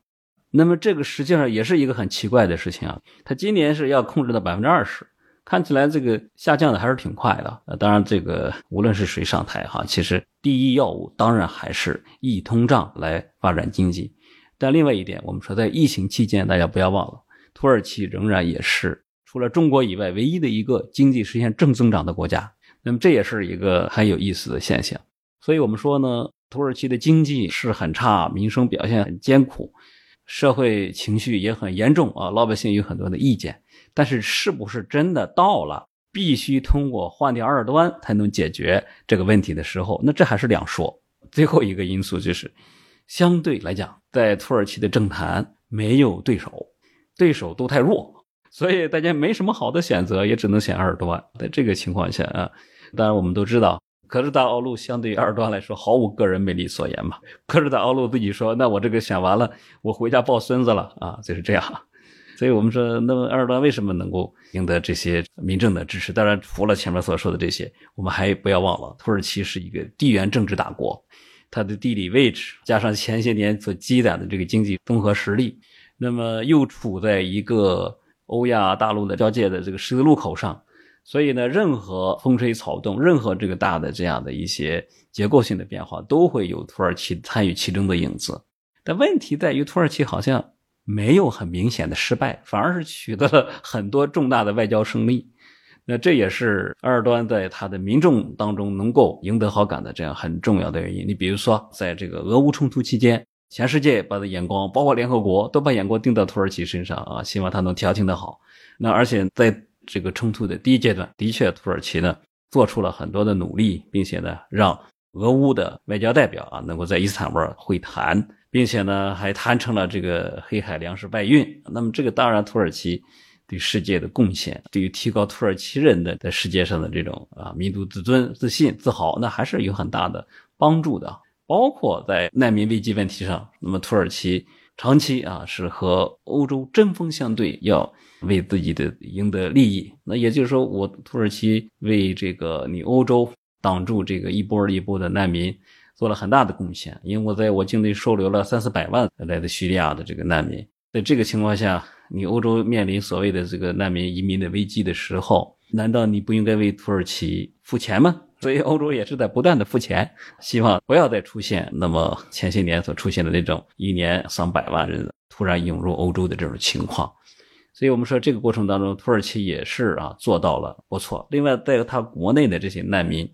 那么这个实际上也是一个很奇怪的事情啊。它今年是要控制到百分之二十，看起来这个下降的还是挺快的。呃，当然这个无论是谁上台哈，其实第一要务当然还是抑通胀来发展经济。但另外一点，我们说在疫情期间，大家不要忘了，土耳其仍然也是除了中国以外唯一的一个经济实现正增长的国家。那么这也是一个很有意思的现象。所以我们说呢。土耳其的经济是很差，民生表现很艰苦，社会情绪也很严重啊，老百姓有很多的意见。但是，是不是真的到了必须通过换掉二端才能解决这个问题的时候？那这还是两说。最后一个因素就是，相对来讲，在土耳其的政坛没有对手，对手都太弱，所以大家没什么好的选择，也只能选二端。在这个情况下啊，当然我们都知道。可是大奥路相对于二段来说毫无个人魅力所言嘛。可是大奥路自己说：“那我这个选完了，我回家抱孙子了啊！”就是这样。所以我们说，那么二段为什么能够赢得这些民政的支持？当然，除了前面所说的这些，我们还不要忘了，土耳其是一个地缘政治大国，它的地理位置加上前些年所积攒的这个经济综合实力，那么又处在一个欧亚大陆的交界的这个十字路口上。所以呢，任何风吹草动，任何这个大的这样的一些结构性的变化，都会有土耳其参与其中的影子。但问题在于，土耳其好像没有很明显的失败，反而是取得了很多重大的外交胜利。那这也是埃尔多安在他的民众当中能够赢得好感的这样很重要的原因。你比如说，在这个俄乌冲突期间，全世界把的眼光，包括联合国，都把眼光盯到土耳其身上啊，希望他能调停的好。那而且在这个冲突的第一阶段，的确，土耳其呢做出了很多的努力，并且呢，让俄乌的外交代表啊能够在伊斯坦布尔会谈，并且呢还谈成了这个黑海粮食外运。那么这个当然，土耳其对世界的贡献，对于提高土耳其人的在世界上的这种啊民族自尊、自信、自豪，那还是有很大的帮助的。包括在难民危机问题上，那么土耳其长期啊是和欧洲针锋相对，要为自己的赢得利益。那也就是说，我土耳其为这个你欧洲。挡住这个一波一波的难民，做了很大的贡献。因为我在我境内收留了三四百万来自叙利亚的这个难民，在这个情况下，你欧洲面临所谓的这个难民移民的危机的时候，难道你不应该为土耳其付钱吗？所以欧洲也是在不断的付钱，希望不要再出现那么前些年所出现的那种一年上百万人突然涌入欧洲的这种情况。所以我们说这个过程当中，土耳其也是啊做到了不错。另外，在他国内的这些难民。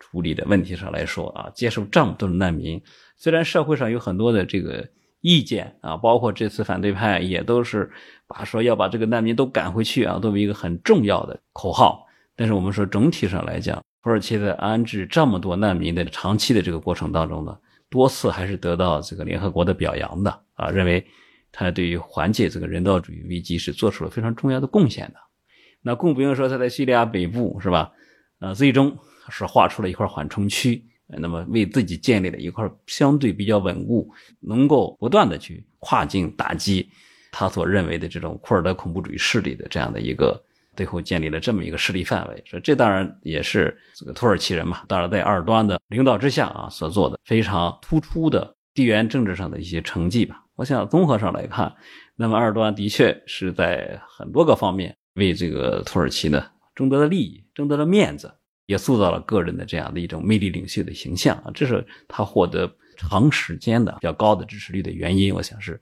处理的问题上来说啊，接受这么多的难民，虽然社会上有很多的这个意见啊，包括这次反对派也都是把说要把这个难民都赶回去啊，作为一个很重要的口号。但是我们说整体上来讲，土耳其在安置这么多难民的长期的这个过程当中呢，多次还是得到这个联合国的表扬的啊，认为他对于缓解这个人道主义危机是做出了非常重要的贡献的。那更不用说他在叙利亚北部是吧？呃，最终。是划出了一块缓冲区，那么为自己建立了一块相对比较稳固，能够不断的去跨境打击他所认为的这种库尔德恐怖主义势力的这样的一个，最后建立了这么一个势力范围。说这当然也是这个土耳其人嘛，当然在埃尔多安的领导之下啊所做的非常突出的地缘政治上的一些成绩吧。我想综合上来看，那么埃尔多安的确是在很多个方面为这个土耳其呢争得了利益，争得了面子。也塑造了个人的这样的一种魅力领袖的形象啊，这是他获得长时间的比较高的支持率的原因。我想是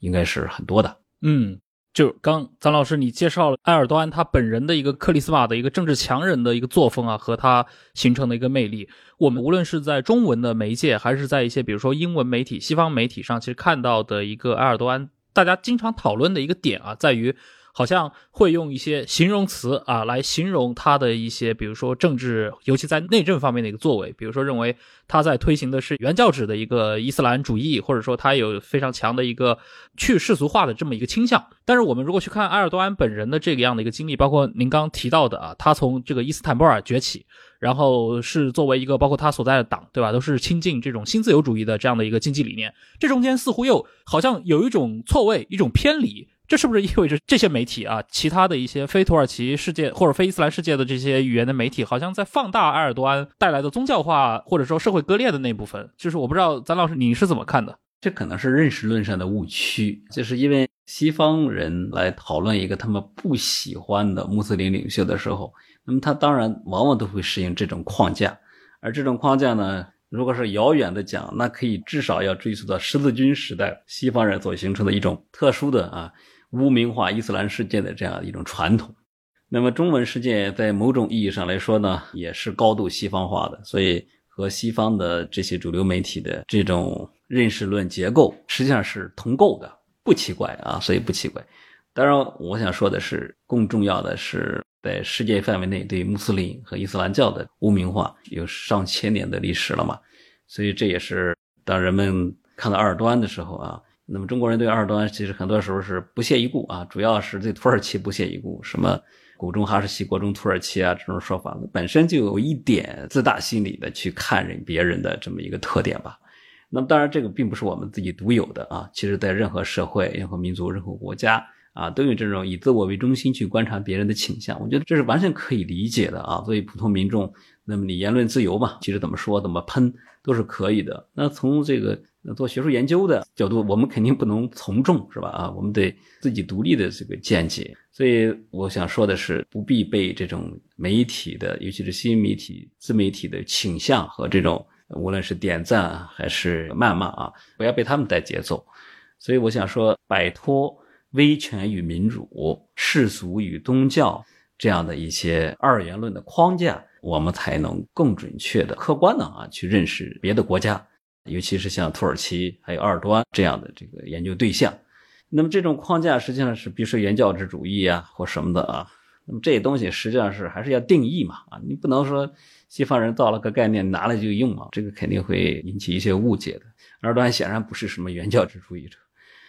应该是很多的。嗯，就刚张老师你介绍了埃尔多安他本人的一个克里斯玛的一个政治强人的一个作风啊，和他形成的一个魅力。我们无论是在中文的媒介，还是在一些比如说英文媒体、西方媒体上，其实看到的一个埃尔多安，大家经常讨论的一个点啊，在于。好像会用一些形容词啊来形容他的一些，比如说政治，尤其在内政方面的一个作为，比如说认为他在推行的是原教旨的一个伊斯兰主义，或者说他有非常强的一个去世俗化的这么一个倾向。但是我们如果去看埃尔多安本人的这个样的一个经历，包括您刚提到的啊，他从这个伊斯坦布尔崛起，然后是作为一个包括他所在的党，对吧，都是亲近这种新自由主义的这样的一个经济理念，这中间似乎又好像有一种错位，一种偏离。这是不是意味着这些媒体啊，其他的一些非土耳其世界或者非伊斯兰世界的这些语言的媒体，好像在放大埃尔多安带来的宗教化或者说社会割裂的那部分？就是我不知道，咱老师你是怎么看的？这可能是认识论上的误区，就是因为西方人来讨论一个他们不喜欢的穆斯林领袖的时候，那么他当然往往都会适应这种框架，而这种框架呢，如果是遥远的讲，那可以至少要追溯到十字军时代西方人所形成的一种特殊的啊。污名化伊斯兰世界的这样一种传统，那么中文世界在某种意义上来说呢，也是高度西方化的，所以和西方的这些主流媒体的这种认识论结构实际上是同构的，不奇怪啊，所以不奇怪。当然，我想说的是，更重要的是，在世界范围内对穆斯林和伊斯兰教的污名化有上千年的历史了嘛，所以这也是当人们看到埃尔多安的时候啊。那么中国人对埃尔多安其实很多时候是不屑一顾啊，主要是对土耳其不屑一顾，什么“古中哈士奇，国中土耳其”啊这种说法，本身就有一点自大心理的去看人别人的这么一个特点吧。那么当然这个并不是我们自己独有的啊，其实在任何社会、任何民族、任何国家啊，都有这种以自我为中心去观察别人的倾向。我觉得这是完全可以理解的啊。作为普通民众，那么你言论自由嘛，其实怎么说怎么喷都是可以的。那从这个。做学术研究的角度，我们肯定不能从众，是吧？啊，我们得自己独立的这个见解。所以我想说的是，不必被这种媒体的，尤其是新媒体、自媒体的倾向和这种，无论是点赞还是谩骂啊，不要被他们带节奏。所以我想说，摆脱威权与民主、世俗与宗教这样的一些二元论的框架，我们才能更准确的、客观的啊去认识别的国家。尤其是像土耳其还有埃尔多安这样的这个研究对象，那么这种框架实际上是，比如说原教旨主义啊或什么的啊，那么这些东西实际上是还是要定义嘛啊，你不能说西方人造了个概念拿来就用啊，这个肯定会引起一些误解的。埃尔多安显然不是什么原教旨主义者，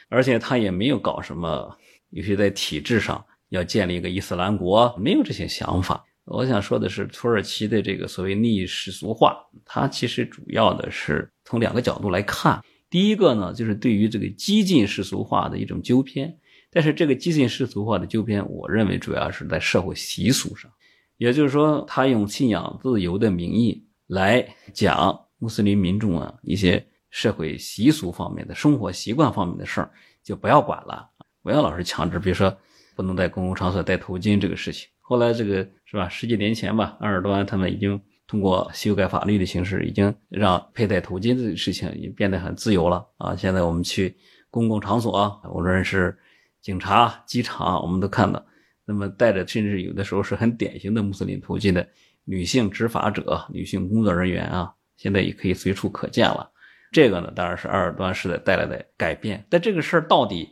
而且他也没有搞什么，尤其在体制上要建立一个伊斯兰国，没有这些想法。我想说的是，土耳其的这个所谓逆世俗化，它其实主要的是从两个角度来看。第一个呢，就是对于这个激进世俗化的一种纠偏。但是这个激进世俗化的纠偏，我认为主要是在社会习俗上，也就是说，他用信仰自由的名义来讲穆斯林民众啊一些社会习俗方面的生活习惯方面的事儿，就不要管了，不要老是强制，比如说不能在公共场所戴头巾这个事情。后来这个是吧，十几年前吧，埃尔多安他们已经通过修改法律的形式，已经让佩戴头巾这个事情也变得很自由了啊。现在我们去公共场所，无论是警察、机场，我们都看到，那么戴着甚至有的时候是很典型的穆斯林头巾的女性执法者、女性工作人员啊，现在也可以随处可见了。这个呢，当然是埃尔多安时代带来的改变。但这个事儿到底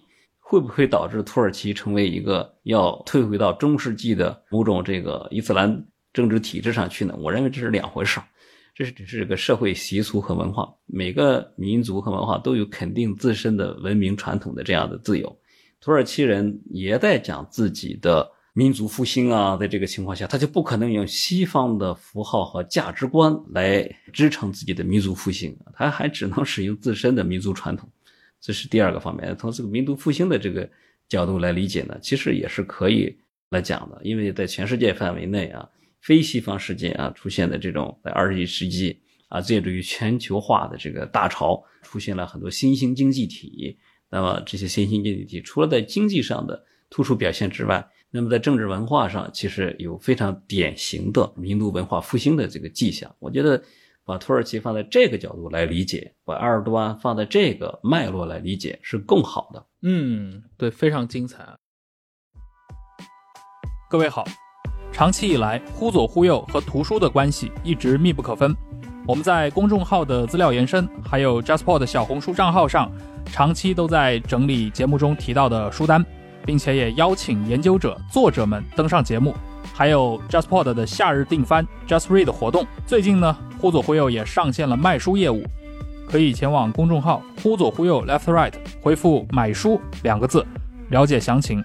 会不会导致土耳其成为一个要退回到中世纪的某种这个伊斯兰政治体制上去呢？我认为这是两回事儿。这是只是个社会习俗和文化，每个民族和文化都有肯定自身的文明传统的这样的自由。土耳其人也在讲自己的民族复兴啊，在这个情况下，他就不可能用西方的符号和价值观来支撑自己的民族复兴，他还只能使用自身的民族传统。这是第二个方面。从这个民族复兴的这个角度来理解呢，其实也是可以来讲的，因为在全世界范围内啊，非西方世界啊出现的这种在二十一世纪啊，借助于全球化的这个大潮，出现了很多新兴经济体。那么这些新兴经济体除了在经济上的突出表现之外，那么在政治文化上其实有非常典型的民族文化复兴的这个迹象。我觉得把土耳其放在这个角度来理解，把埃尔多安放在这个脉络来理解是更好的。嗯，对，非常精彩。各位好，长期以来，忽左忽右和图书的关系一直密不可分。我们在公众号的资料延伸，还有 JustPod 的小红书账号上。长期都在整理节目中提到的书单，并且也邀请研究者、作者们登上节目。还有 JustPod 的夏日订番 Just Read 活动。最近呢，忽左忽右也上线了卖书业务，可以前往公众号“忽左忽右 Left Right” 回复“买书”两个字，了解详情。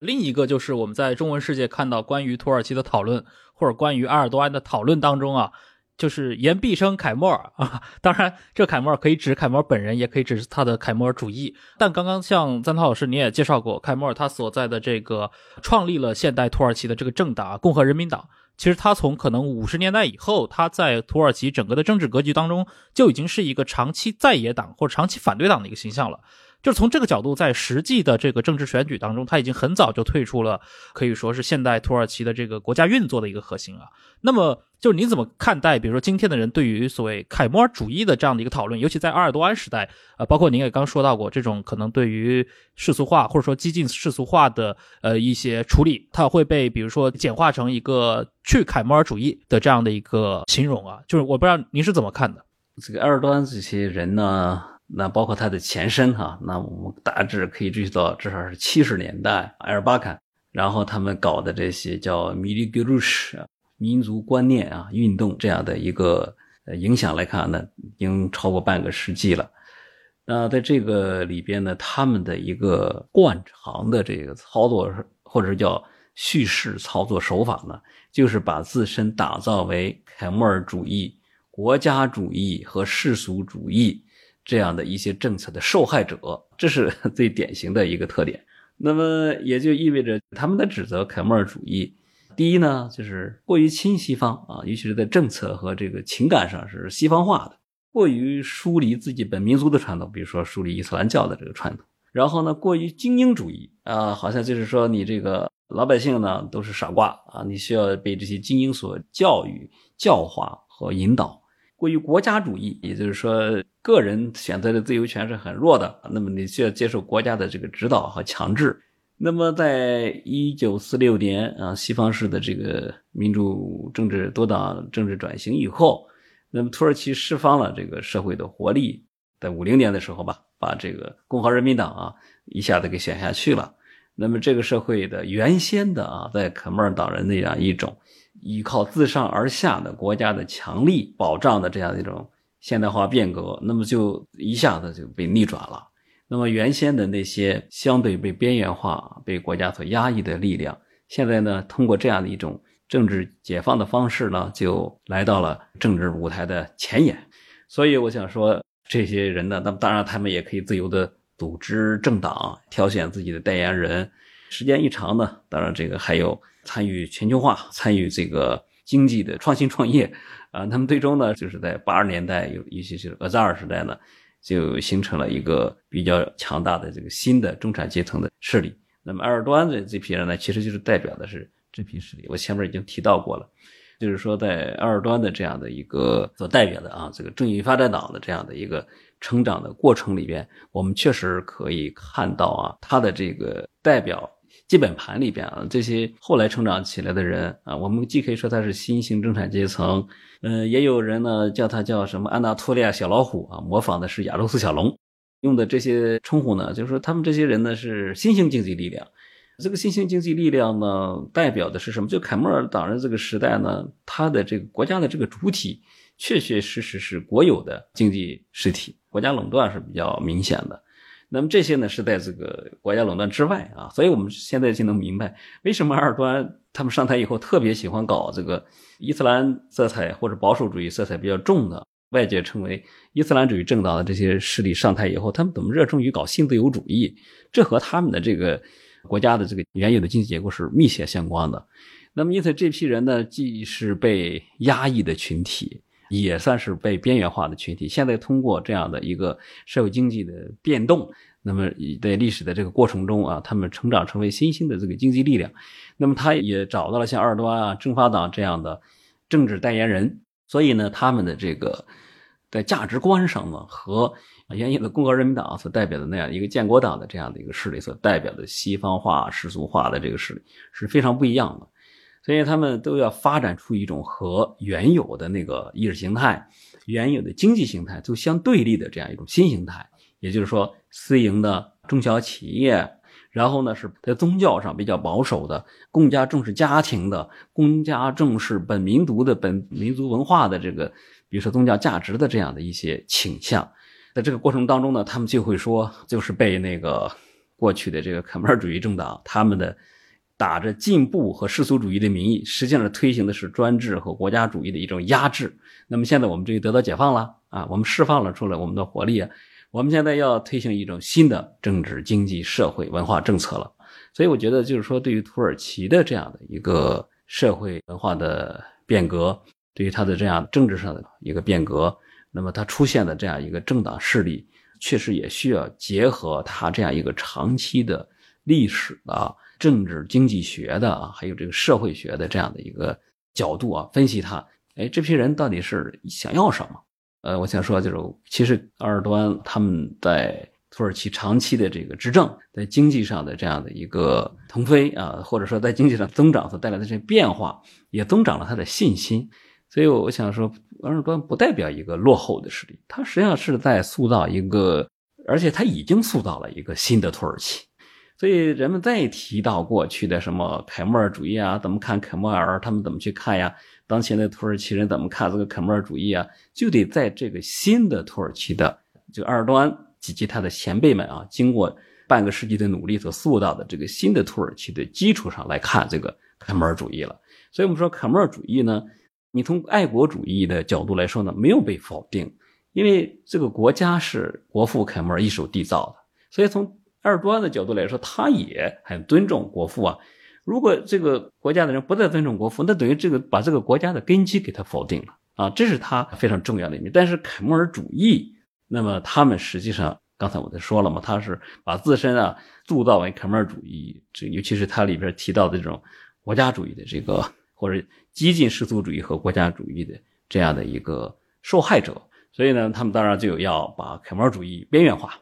另一个就是我们在中文世界看到关于土耳其的讨论，或者关于埃尔多安的讨论当中啊。就是言必称凯末尔啊，当然，这凯末尔可以指凯末尔本人，也可以指他的凯末尔主义。但刚刚像赞涛老师你也介绍过，凯末尔他所在的这个创立了现代土耳其的这个政党共和人民党，其实他从可能五十年代以后，他在土耳其整个的政治格局当中就已经是一个长期在野党或者长期反对党的一个形象了。就是从这个角度，在实际的这个政治选举当中，他已经很早就退出了，可以说是现代土耳其的这个国家运作的一个核心啊。那么，就是你怎么看待，比如说今天的人对于所谓凯末尔主义的这样的一个讨论，尤其在埃尔多安时代，呃，包括您也刚说到过，这种可能对于世俗化或者说激进世俗化的呃一些处理，它会被比如说简化成一个去凯末尔主义的这样的一个形容啊。就是我不知道您是怎么看的？这个埃尔多安这些人呢？那包括它的前身哈，那我们大致可以追溯到至少是七十年代，埃尔巴坎，然后他们搞的这些叫米利格鲁什民族观念啊运动这样的一个影响来看呢，已经超过半个世纪了。那在这个里边呢，他们的一个惯常的这个操作或者叫叙事操作手法呢，就是把自身打造为凯末尔主义、国家主义和世俗主义。这样的一些政策的受害者，这是 最典型的一个特点。那么也就意味着他们的指责凯末尔主义，第一呢，就是过于亲西方啊，尤其是在政策和这个情感上是西方化的，过于疏离自己本民族的传统，比如说疏离伊斯兰教的这个传统。然后呢，过于精英主义啊，好像就是说你这个老百姓呢都是傻瓜啊，你需要被这些精英所教育、教化和引导。过于国家主义，也就是说。个人选择的自由权是很弱的，那么你需要接受国家的这个指导和强制。那么，在一九四六年啊，西方式的这个民主政治多党政治转型以后，那么土耳其释放了这个社会的活力，在五零年的时候吧，把这个共和人民党啊一下子给选下去了。那么这个社会的原先的啊，在凯末尔党人那样一种依靠自上而下的国家的强力保障的这样一种现代化变革，那么就一下子就被逆转了。那么原先的那些相对被边缘化、被国家所压抑的力量，现在呢，通过这样的一种政治解放的方式呢，就来到了政治舞台的前沿。所以我想说，这些人呢，那么当然他们也可以自由的组织政党，挑选自己的代言人。时间一长呢，当然这个还有参与全球化、参与这个经济的创新创业啊。他们最终呢，就是在八十年代有一些是阿扎尔时代呢。就形成了一个比较强大的这个新的中产阶层的势力。那么埃尔多安的这批人呢，其实就是代表的是这批势力。我前面已经提到过了，就是说在埃尔多安的这样的一个所代表的啊，这个正义发展党的这样的一个成长的过程里边，我们确实可以看到啊，他的这个代表。基本盘里边啊，这些后来成长起来的人啊，我们既可以说他是新兴中产阶层，嗯，也有人呢叫他叫什么安纳托利亚小老虎啊，模仿的是亚洲斯小龙，用的这些称呼呢，就是说他们这些人呢是新兴经济力量。这个新兴经济力量呢，代表的是什么？就凯末尔党人这个时代呢，他的这个国家的这个主体，确确实实是国有的经济实体，国家垄断是比较明显的。那么这些呢是在这个国家垄断之外啊，所以我们现在就能明白为什么埃尔多安他们上台以后特别喜欢搞这个伊斯兰色彩或者保守主义色彩比较重的，外界称为伊斯兰主义政党的这些势力上台以后，他们怎么热衷于搞新自由主义？这和他们的这个国家的这个原有的经济结构是密切相关的。那么因此这批人呢，既是被压抑的群体。也算是被边缘化的群体。现在通过这样的一个社会经济的变动，那么在历史的这个过程中啊，他们成长成为新兴的这个经济力量。那么他也找到了像二端啊、政法党这样的政治代言人。所以呢，他们的这个在价值观上呢，和原有的共和人民党所代表的那样一个建国党的这样的一个势力所代表的西方化、世俗化的这个势力是非常不一样的。所以他们都要发展出一种和原有的那个意识形态、原有的经济形态都相对立的这样一种新形态。也就是说，私营的中小企业，然后呢是在宗教上比较保守的、更加重视家庭的、更加重视本民族的本民族文化的这个，比如说宗教价值的这样的一些倾向。在这个过程当中呢，他们就会说，就是被那个过去的这个 凯末尔主义政党他们的。打着进步和世俗主义的名义，实际上推行的是专制和国家主义的一种压制。那么现在我们终于得到解放了啊，我们释放了出来我们的活力啊，我们现在要推行一种新的政治、经济、社会、文化政策了。所以我觉得，就是说，对于土耳其的这样的一个社会文化的变革，对于它的这样政治上的一个变革，那么它出现的这样一个政党势力，确实也需要结合它这样一个长期的历史的。政治经济学的啊，还有这个社会学的这样的一个角度啊，分析他，哎，这批人到底是想要什么？呃，我想说就是，其实埃尔多安他们在土耳其长期的这个执政，在经济上的这样的一个腾飞啊，或者说在经济上增长所带来的这些变化，也增长了他的信心。所以我想说，埃尔多安不代表一个落后的势力，他实际上是在塑造一个，而且他已经塑造了一个新的土耳其。所以人们再提到过去的什么凯末尔主义啊，怎么看凯末尔？他们怎么去看呀？当前的土耳其人怎么看这个凯末尔主义啊？就得在这个新的土耳其的就埃尔多安及其他的前辈们啊，经过半个世纪的努力所塑造的这个新的土耳其的基础上来看这个凯末尔主义了。所以我们说凯末尔主义呢，你从爱国主义的角度来说呢，没有被否定，因为这个国家是国父凯末尔一手缔造的，所以从埃尔多安的角度来说，他也很尊重国父啊。如果这个国家的人不再尊重国父，那等于这个把这个国家的根基给他否定了啊。这是他非常重要的一面。但是凯末尔主义，那么他们实际上刚才我在说了嘛，他是把自身啊塑造为凯末尔主义，这尤其是他里边提到的这种国家主义的这个或者激进世俗主义和国家主义的这样的一个受害者。所以呢，他们当然就要把凯末尔主义边缘化。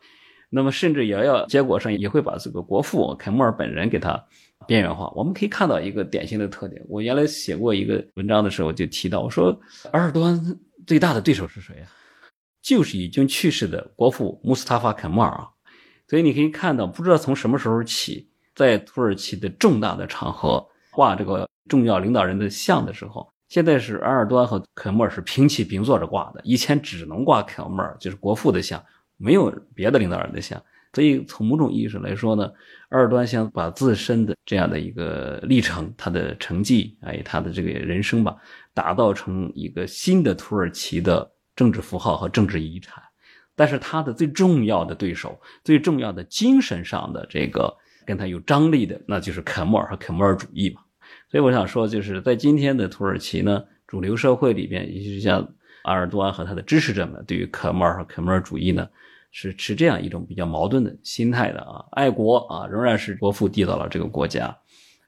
那么，甚至也要结果上也会把这个国父凯末尔本人给他边缘化。我们可以看到一个典型的特点。我原来写过一个文章的时候就提到，我说埃尔多安最大的对手是谁啊？就是已经去世的国父穆斯塔法凯末尔啊。所以你可以看到，不知道从什么时候起，在土耳其的重大的场合挂这个重要领导人的像的时候，现在是埃尔多安和凯末尔是平起平坐着挂的，以前只能挂凯末尔，就是国父的像，没有别的领导人的像。所以从某种意义上来说呢，埃尔多安想把自身的这样的一个历程、他的成绩，哎，他的这个人生吧，打造成一个新的土耳其的政治符号和政治遗产。但是他的最重要的对手、最重要的精神上的这个跟他有张力的，那就是凯末尔和凯末尔主义嘛。所以我想说，就是在今天的土耳其呢，主流社会里边，尤其是像埃尔多安和他的支持者们，对于凯末尔和凯末尔主义呢。是持这样一种比较矛盾的心态的啊，爱国啊，仍然是国父缔造了这个国家，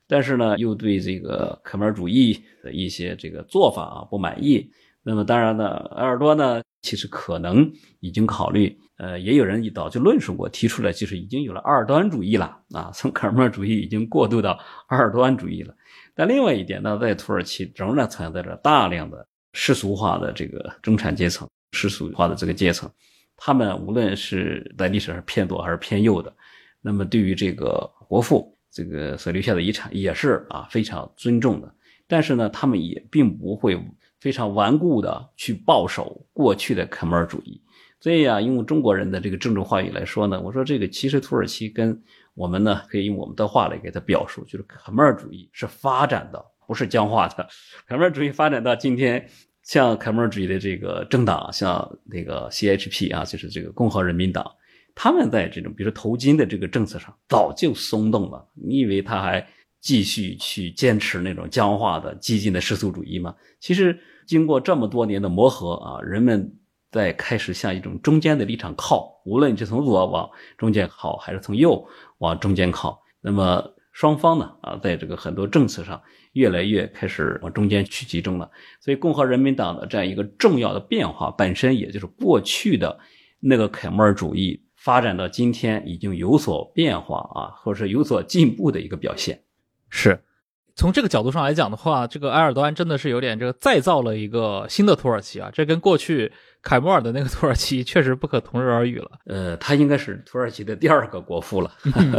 但是呢，又对这个克门主义的一些这个做法啊不满意。那么当然呢，埃尔多呢，其实可能已经考虑，呃，也有人一早就论述过，提出来就是已经有了二端主义了啊，从克门主义已经过渡到二端主义了。但另外一点呢，在土耳其仍然存在着大量的世俗化的这个中产阶层，世俗化的这个阶层。他们无论是在历史上偏左还是偏右的，那么对于这个国父这个所留下的遗产也是啊非常尊重的。但是呢，他们也并不会非常顽固的去抱守过去的克门尔主义。所以啊，用中国人的这个政治话语来说呢，我说这个其实土耳其跟我们呢可以用我们的话来给他表述，就是克门尔主义是发展的，不是僵化的。克门尔主义发展到今天。像凯末尔主义的这个政党，像那个 CHP 啊，就是这个共和人民党，他们在这种比如说头巾的这个政策上早就松动了。你以为他还继续去坚持那种僵化的激进的世俗主义吗？其实经过这么多年的磨合啊，人们在开始向一种中间的立场靠，无论你是从左往中间靠，还是从右往中间靠，那么双方呢啊，在这个很多政策上。越来越开始往中间去集中了，所以共和人民党的这样一个重要的变化，本身也就是过去的那个凯末尔主义发展到今天已经有所变化啊，或者是有所进步的一个表现。是从这个角度上来讲的话，这个埃尔多安真的是有点这个再造了一个新的土耳其啊，这跟过去凯末尔的那个土耳其确实不可同日而语了。呃，他应该是土耳其的第二个国父了。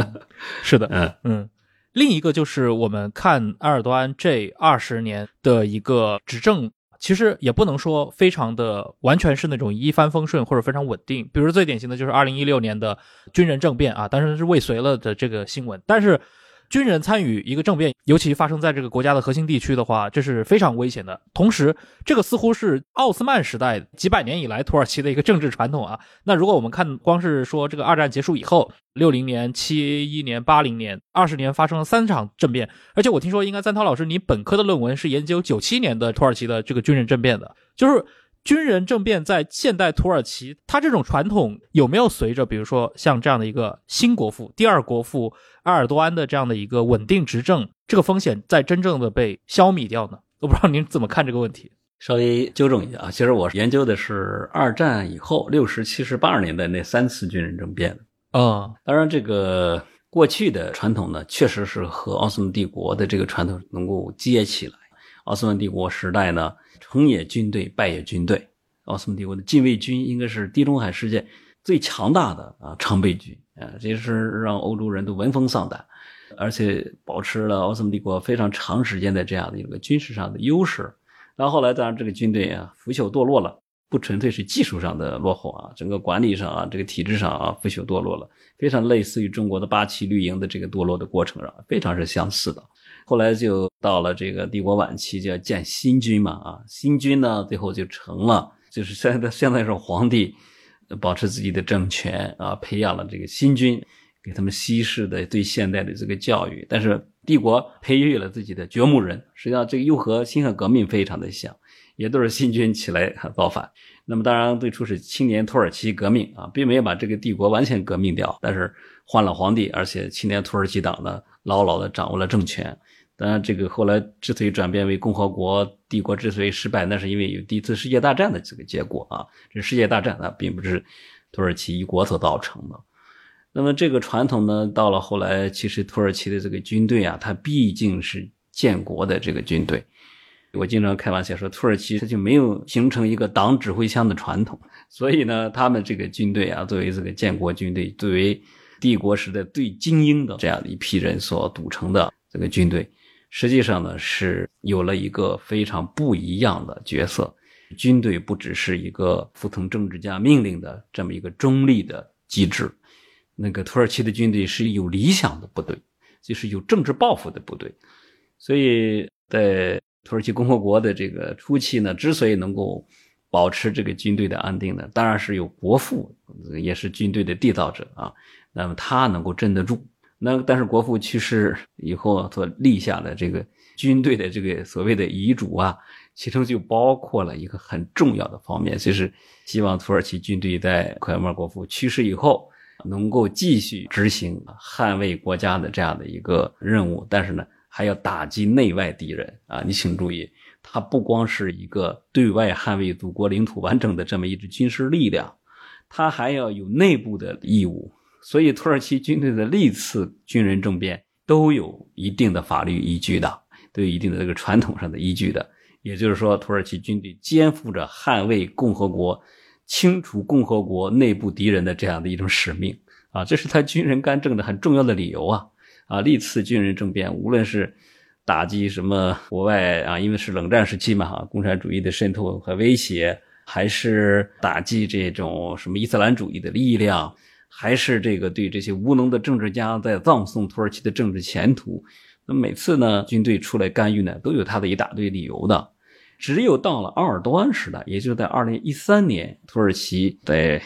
是的，嗯嗯。另一个就是我们看埃尔多安这二十年的一个执政，其实也不能说非常的完全是那种一帆风顺或者非常稳定。比如最典型的就是二零一六年的军人政变啊，当时是未遂了的这个新闻，但是。军人参与一个政变，尤其发生在这个国家的核心地区的话，这是非常危险的。同时，这个似乎是奥斯曼时代几百年以来土耳其的一个政治传统啊。那如果我们看，光是说这个二战结束以后，六零年、七一年、八零年，二十年发生了三场政变，而且我听说，应该赞涛老师，你本科的论文是研究九七年的土耳其的这个军人政变的，就是。军人政变在现代土耳其，它这种传统有没有随着，比如说像这样的一个新国父、第二国父埃尔多安的这样的一个稳定执政，这个风险在真正的被消弭掉呢？我不知道您怎么看这个问题。稍微纠正一下啊，其实我研究的是二战以后六十七十八十年代那三次军人政变。啊，当然这个过去的传统呢，确实是和奥斯曼帝国的这个传统能够接起来。奥斯曼帝国时代呢。成也军队，败也军队。奥斯曼帝国的禁卫军应该是地中海世界最强大的啊常备军啊，这是让欧洲人都闻风丧胆，而且保持了奥斯曼帝国非常长时间的这样的一个军事上的优势。到后来，当然这个军队啊腐朽堕落了，不纯粹是技术上的落后啊，整个管理上啊，这个体制上啊腐朽堕落了，非常类似于中国的八旗绿营的这个堕落的过程上，非常是相似的。后来就到了这个帝国晚期，就要建新军嘛，啊，新军呢，最后就成了，就是现在现在是皇帝保持自己的政权啊，培养了这个新军，给他们西式的对现代的这个教育，但是帝国培育了自己的掘墓人，实际上这个又和辛亥革命非常的像，也都是新军起来造反。那么当然最初是青年土耳其革命啊，并没有把这个帝国完全革命掉，但是换了皇帝，而且青年土耳其党呢牢牢的掌握了政权。当然，这个后来之所以转变为共和国帝国之所以失败，那是因为有第一次世界大战的这个结果啊。这世界大战啊，并不是土耳其一国所造成的。那么这个传统呢，到了后来，其实土耳其的这个军队啊，它毕竟是建国的这个军队。我经常开玩笑说，土耳其它就没有形成一个党指挥枪的传统，所以呢，他们这个军队啊，作为这个建国军队，作为帝国时代最精英的这样的一批人所组成的这个军队，实际上呢是有了一个非常不一样的角色。军队不只是一个服从政治家命令的这么一个中立的机制，那个土耳其的军队是有理想的部队，就是有政治抱负的部队。所以在土耳其共和国的这个初期呢，之所以能够保持这个军队的安定呢，当然是有国父，也是军队的缔造者啊。那么他能够镇得住。那但是国父去世以后所立下的这个军队的这个所谓的遗嘱啊。其中就包括了一个很重要的方面，就是希望土耳其军队在奎尔莫国父去世以后，能够继续执行捍卫国家的这样的一个任务。但是呢，还要打击内外敌人啊！你请注意，它不光是一个对外捍卫祖国领土完整的这么一支军事力量，它还要有内部的义务。所以，土耳其军队的历次军人政变都有一定的法律依据的，都有一定的这个传统上的依据的。也就是说，土耳其军队肩负着捍卫共和国、清除共和国内部敌人的这样的一种使命啊，这是他军人干政的很重要的理由啊啊！历次军人政变，无论是打击什么国外啊，因为是冷战时期嘛哈，共产主义的渗透和威胁，还是打击这种什么伊斯兰主义的力量，还是这个对这些无能的政治家在葬送土耳其的政治前途。那每次呢，军队出来干预呢，都有他的一大堆理由的。只有到了奥尔多安时代，也就在二零一三年，土耳其在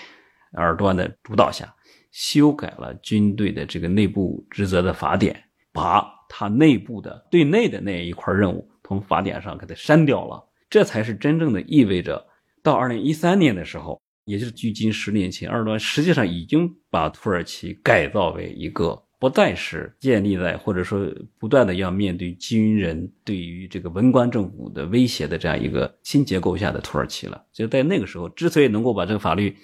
奥尔多安的主导下，修改了军队的这个内部职责的法典，把他内部的对内的那一块任务从法典上给它删掉了。这才是真正的意味着，到二零一三年的时候，也就是距今十年前，奥尔多安实际上已经把土耳其改造为一个。不再是建立在或者说不断的要面对军人对于这个文官政府的威胁的这样一个新结构下的土耳其了。就在那个时候，之所以能够把这个法律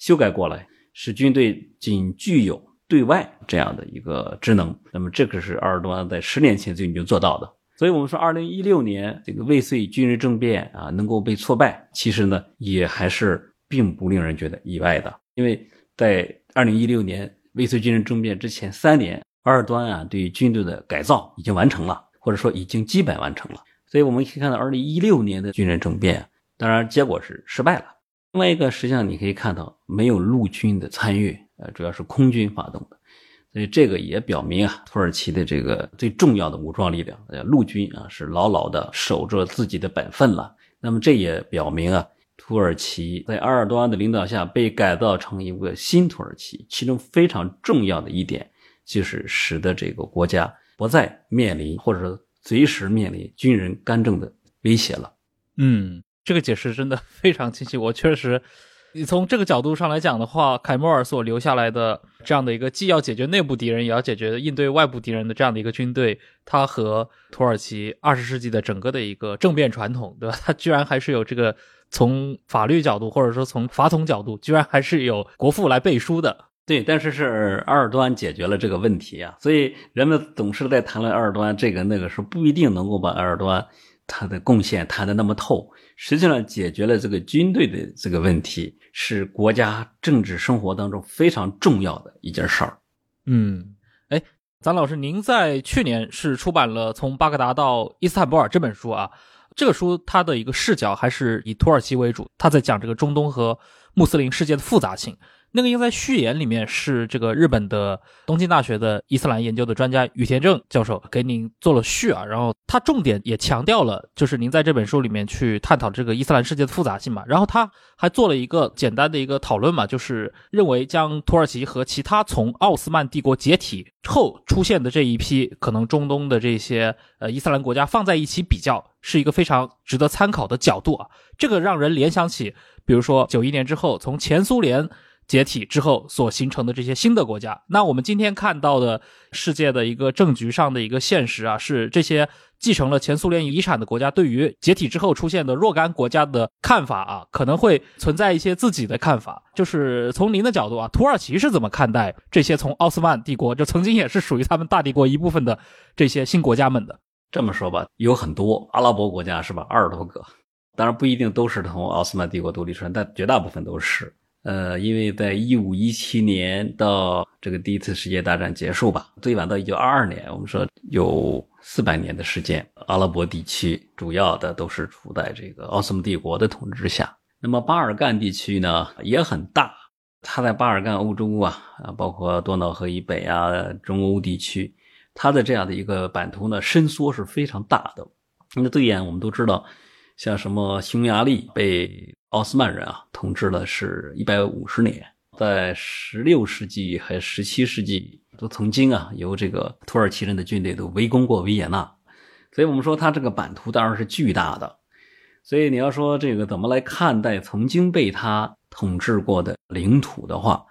修改过来，使军队仅具有对外这样的一个职能，那么这个是鄂尔多安在十年前就已经做到的。所以，我们说，二零一六年这个未遂军人政变啊能够被挫败，其实呢也还是并不令人觉得意外的，因为在二零一六年。未遂军人政变之前三年，鄂尔多安啊对于军队的改造已经完成了，或者说已经基本完成了。所以我们可以看到，二零一六年的军人政变，当然结果是失败了。另外一个，实际上你可以看到没有陆军的参与，呃，主要是空军发动的。所以这个也表明啊，土耳其的这个最重要的武装力量，呃，陆军啊是牢牢的守着自己的本分了。那么这也表明啊。土耳其在阿尔多安的领导下被改造成一个新土耳其，其中非常重要的一点就是使得这个国家不再面临或者说随时面临军人干政的威胁了。嗯，这个解释真的非常清晰。我确实，你从这个角度上来讲的话，凯莫尔所留下来的这样的一个既要解决内部敌人，也要解决应对外部敌人的这样的一个军队，它和土耳其二十世纪的整个的一个政变传统，对吧？它居然还是有这个。从法律角度，或者说从法统角度，居然还是有国父来背书的。对，但是是鄂尔多安解决了这个问题啊，所以人们总是在谈论二尔多安这个那个时候，不一定能够把二尔多安他的贡献谈得那么透。实际上，解决了这个军队的这个问题，是国家政治生活当中非常重要的一件事儿。嗯，哎，张老师，您在去年是出版了《从巴格达到伊斯坦布尔》这本书啊。这个书它的一个视角还是以土耳其为主，它在讲这个中东和穆斯林世界的复杂性。那个应该在序言里面是这个日本的东京大学的伊斯兰研究的专家宇田正教授给您做了序啊，然后他重点也强调了，就是您在这本书里面去探讨这个伊斯兰世界的复杂性嘛，然后他还做了一个简单的一个讨论嘛，就是认为将土耳其和其他从奥斯曼帝国解体后出现的这一批可能中东的这些呃伊斯兰国家放在一起比较，是一个非常值得参考的角度啊，这个让人联想起，比如说九一年之后从前苏联。解体之后所形成的这些新的国家，那我们今天看到的世界的一个政局上的一个现实啊，是这些继承了前苏联遗产的国家对于解体之后出现的若干国家的看法啊，可能会存在一些自己的看法。就是从您的角度啊，土耳其是怎么看待这些从奥斯曼帝国就曾经也是属于他们大帝国一部分的这些新国家们的？这么说吧，有很多阿拉伯国家是吧，二十多个，当然不一定都是从奥斯曼帝国独立出来，但绝大部分都是。呃，因为在一五一七年到这个第一次世界大战结束吧，最晚到一九二二年，我们说有四百年的时间，阿拉伯地区主要的都是处在这个奥斯曼帝国的统治下。那么巴尔干地区呢也很大，它在巴尔干欧洲啊啊，包括多瑙河以北啊，中欧地区，它的这样的一个版图呢伸缩是非常大的。那对眼我们都知道，像什么匈牙利被。奥斯曼人啊，统治了是一百五十年，在十六世纪还十七世纪，都曾经啊由这个土耳其人的军队都围攻过维也纳，所以我们说它这个版图当然是巨大的。所以你要说这个怎么来看待曾经被他统治过的领土的话，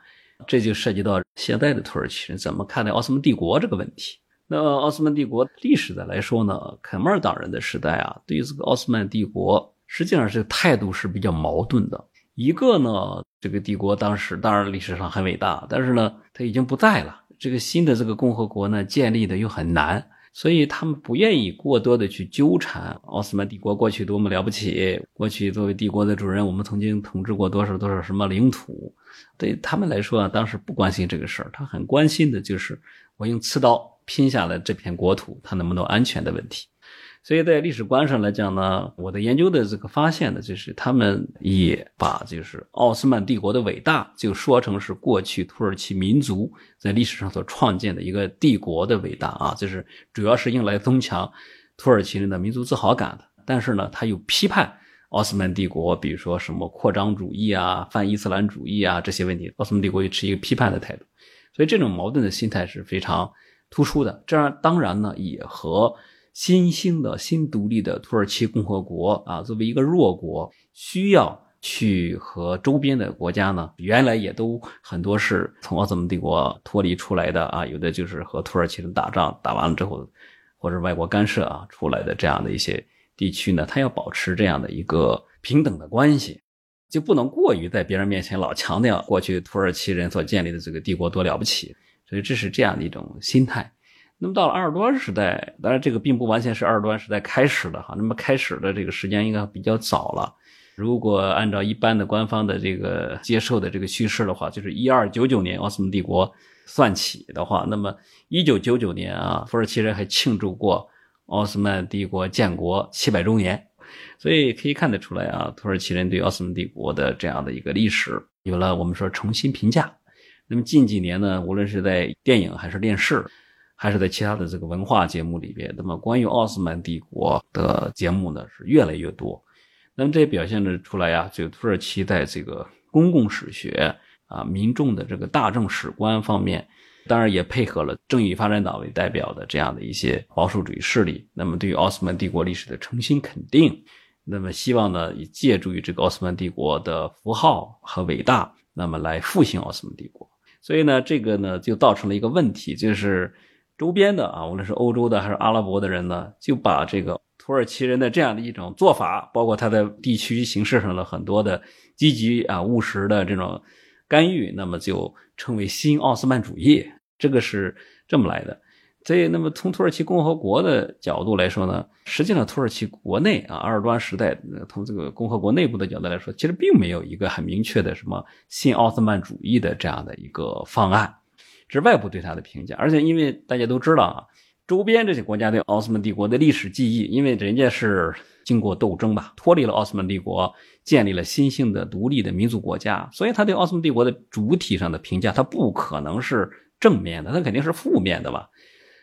这就涉及到现在的土耳其人怎么看待奥斯曼帝国这个问题。那奥斯曼帝国历史的来说呢，凯末尔党人的时代啊，对于这个奥斯曼帝国。实际上，这个态度是比较矛盾的。一个呢，这个帝国当时当然历史上很伟大，但是呢，它已经不在了。这个新的这个共和国呢，建立的又很难，所以他们不愿意过多的去纠缠奥斯曼帝国过去多么了不起。过去作为帝国的主人，我们曾经统治过多少多少什么领土。对他们来说啊，当时不关心这个事儿，他很关心的就是我用刺刀拼下来这片国土，它能不能安全的问题。所以在历史观上来讲呢，我的研究的这个发现呢，就是他们也把就是奥斯曼帝国的伟大，就说成是过去土耳其民族在历史上所创建的一个帝国的伟大啊，就是主要是用来增强土耳其人的民族自豪感的。但是呢，他又批判奥斯曼帝国，比如说什么扩张主义啊、泛伊斯兰主义啊这些问题，奥斯曼帝国又持一个批判的态度。所以这种矛盾的心态是非常突出的。这样当然呢，也和新兴的新独立的土耳其共和国啊，作为一个弱国，需要去和周边的国家呢，原来也都很多是从奥斯曼帝国脱离出来的啊，有的就是和土耳其人打仗，打完了之后，或者外国干涉啊出来的这样的一些地区呢，他要保持这样的一个平等的关系，就不能过于在别人面前老强调过去土耳其人所建立的这个帝国多了不起，所以这是这样的一种心态。那么到了阿尔多安时代，当然这个并不完全是阿尔多安时代开始的哈。那么开始的这个时间应该比较早了。如果按照一般的官方的这个接受的这个叙事的话，就是一二九九年奥斯曼帝国算起的话，那么一九九九年啊，土耳其人还庆祝过奥斯曼帝国建国七百周年，所以可以看得出来啊，土耳其人对奥斯曼帝国的这样的一个历史有了我们说重新评价。那么近几年呢，无论是在电影还是电视。还是在其他的这个文化节目里边，那么关于奥斯曼帝国的节目呢是越来越多。那么这也表现着出来呀，就土耳其在这个公共史学啊、民众的这个大众史观方面，当然也配合了正义发展党为代表的这样的一些保守主义势力。那么对于奥斯曼帝国历史的诚心肯定，那么希望呢以借助于这个奥斯曼帝国的符号和伟大，那么来复兴奥斯曼帝国。所以呢，这个呢就造成了一个问题，就是。周边的啊，无论是欧洲的还是阿拉伯的人呢，就把这个土耳其人的这样的一种做法，包括他在地区形势上的很多的积极啊务实的这种干预，那么就称为新奥斯曼主义。这个是这么来的。所以，那么从土耳其共和国的角度来说呢，实际上土耳其国内啊，阿尔多安时代从这个共和国内部的角度来说，其实并没有一个很明确的什么新奥斯曼主义的这样的一个方案。是外部对他的评价，而且因为大家都知道啊，周边这些国家对奥斯曼帝国的历史记忆，因为人家是经过斗争吧，脱离了奥斯曼帝国，建立了新兴的独立的民族国家，所以他对奥斯曼帝国的主体上的评价，他不可能是正面的，他肯定是负面的吧。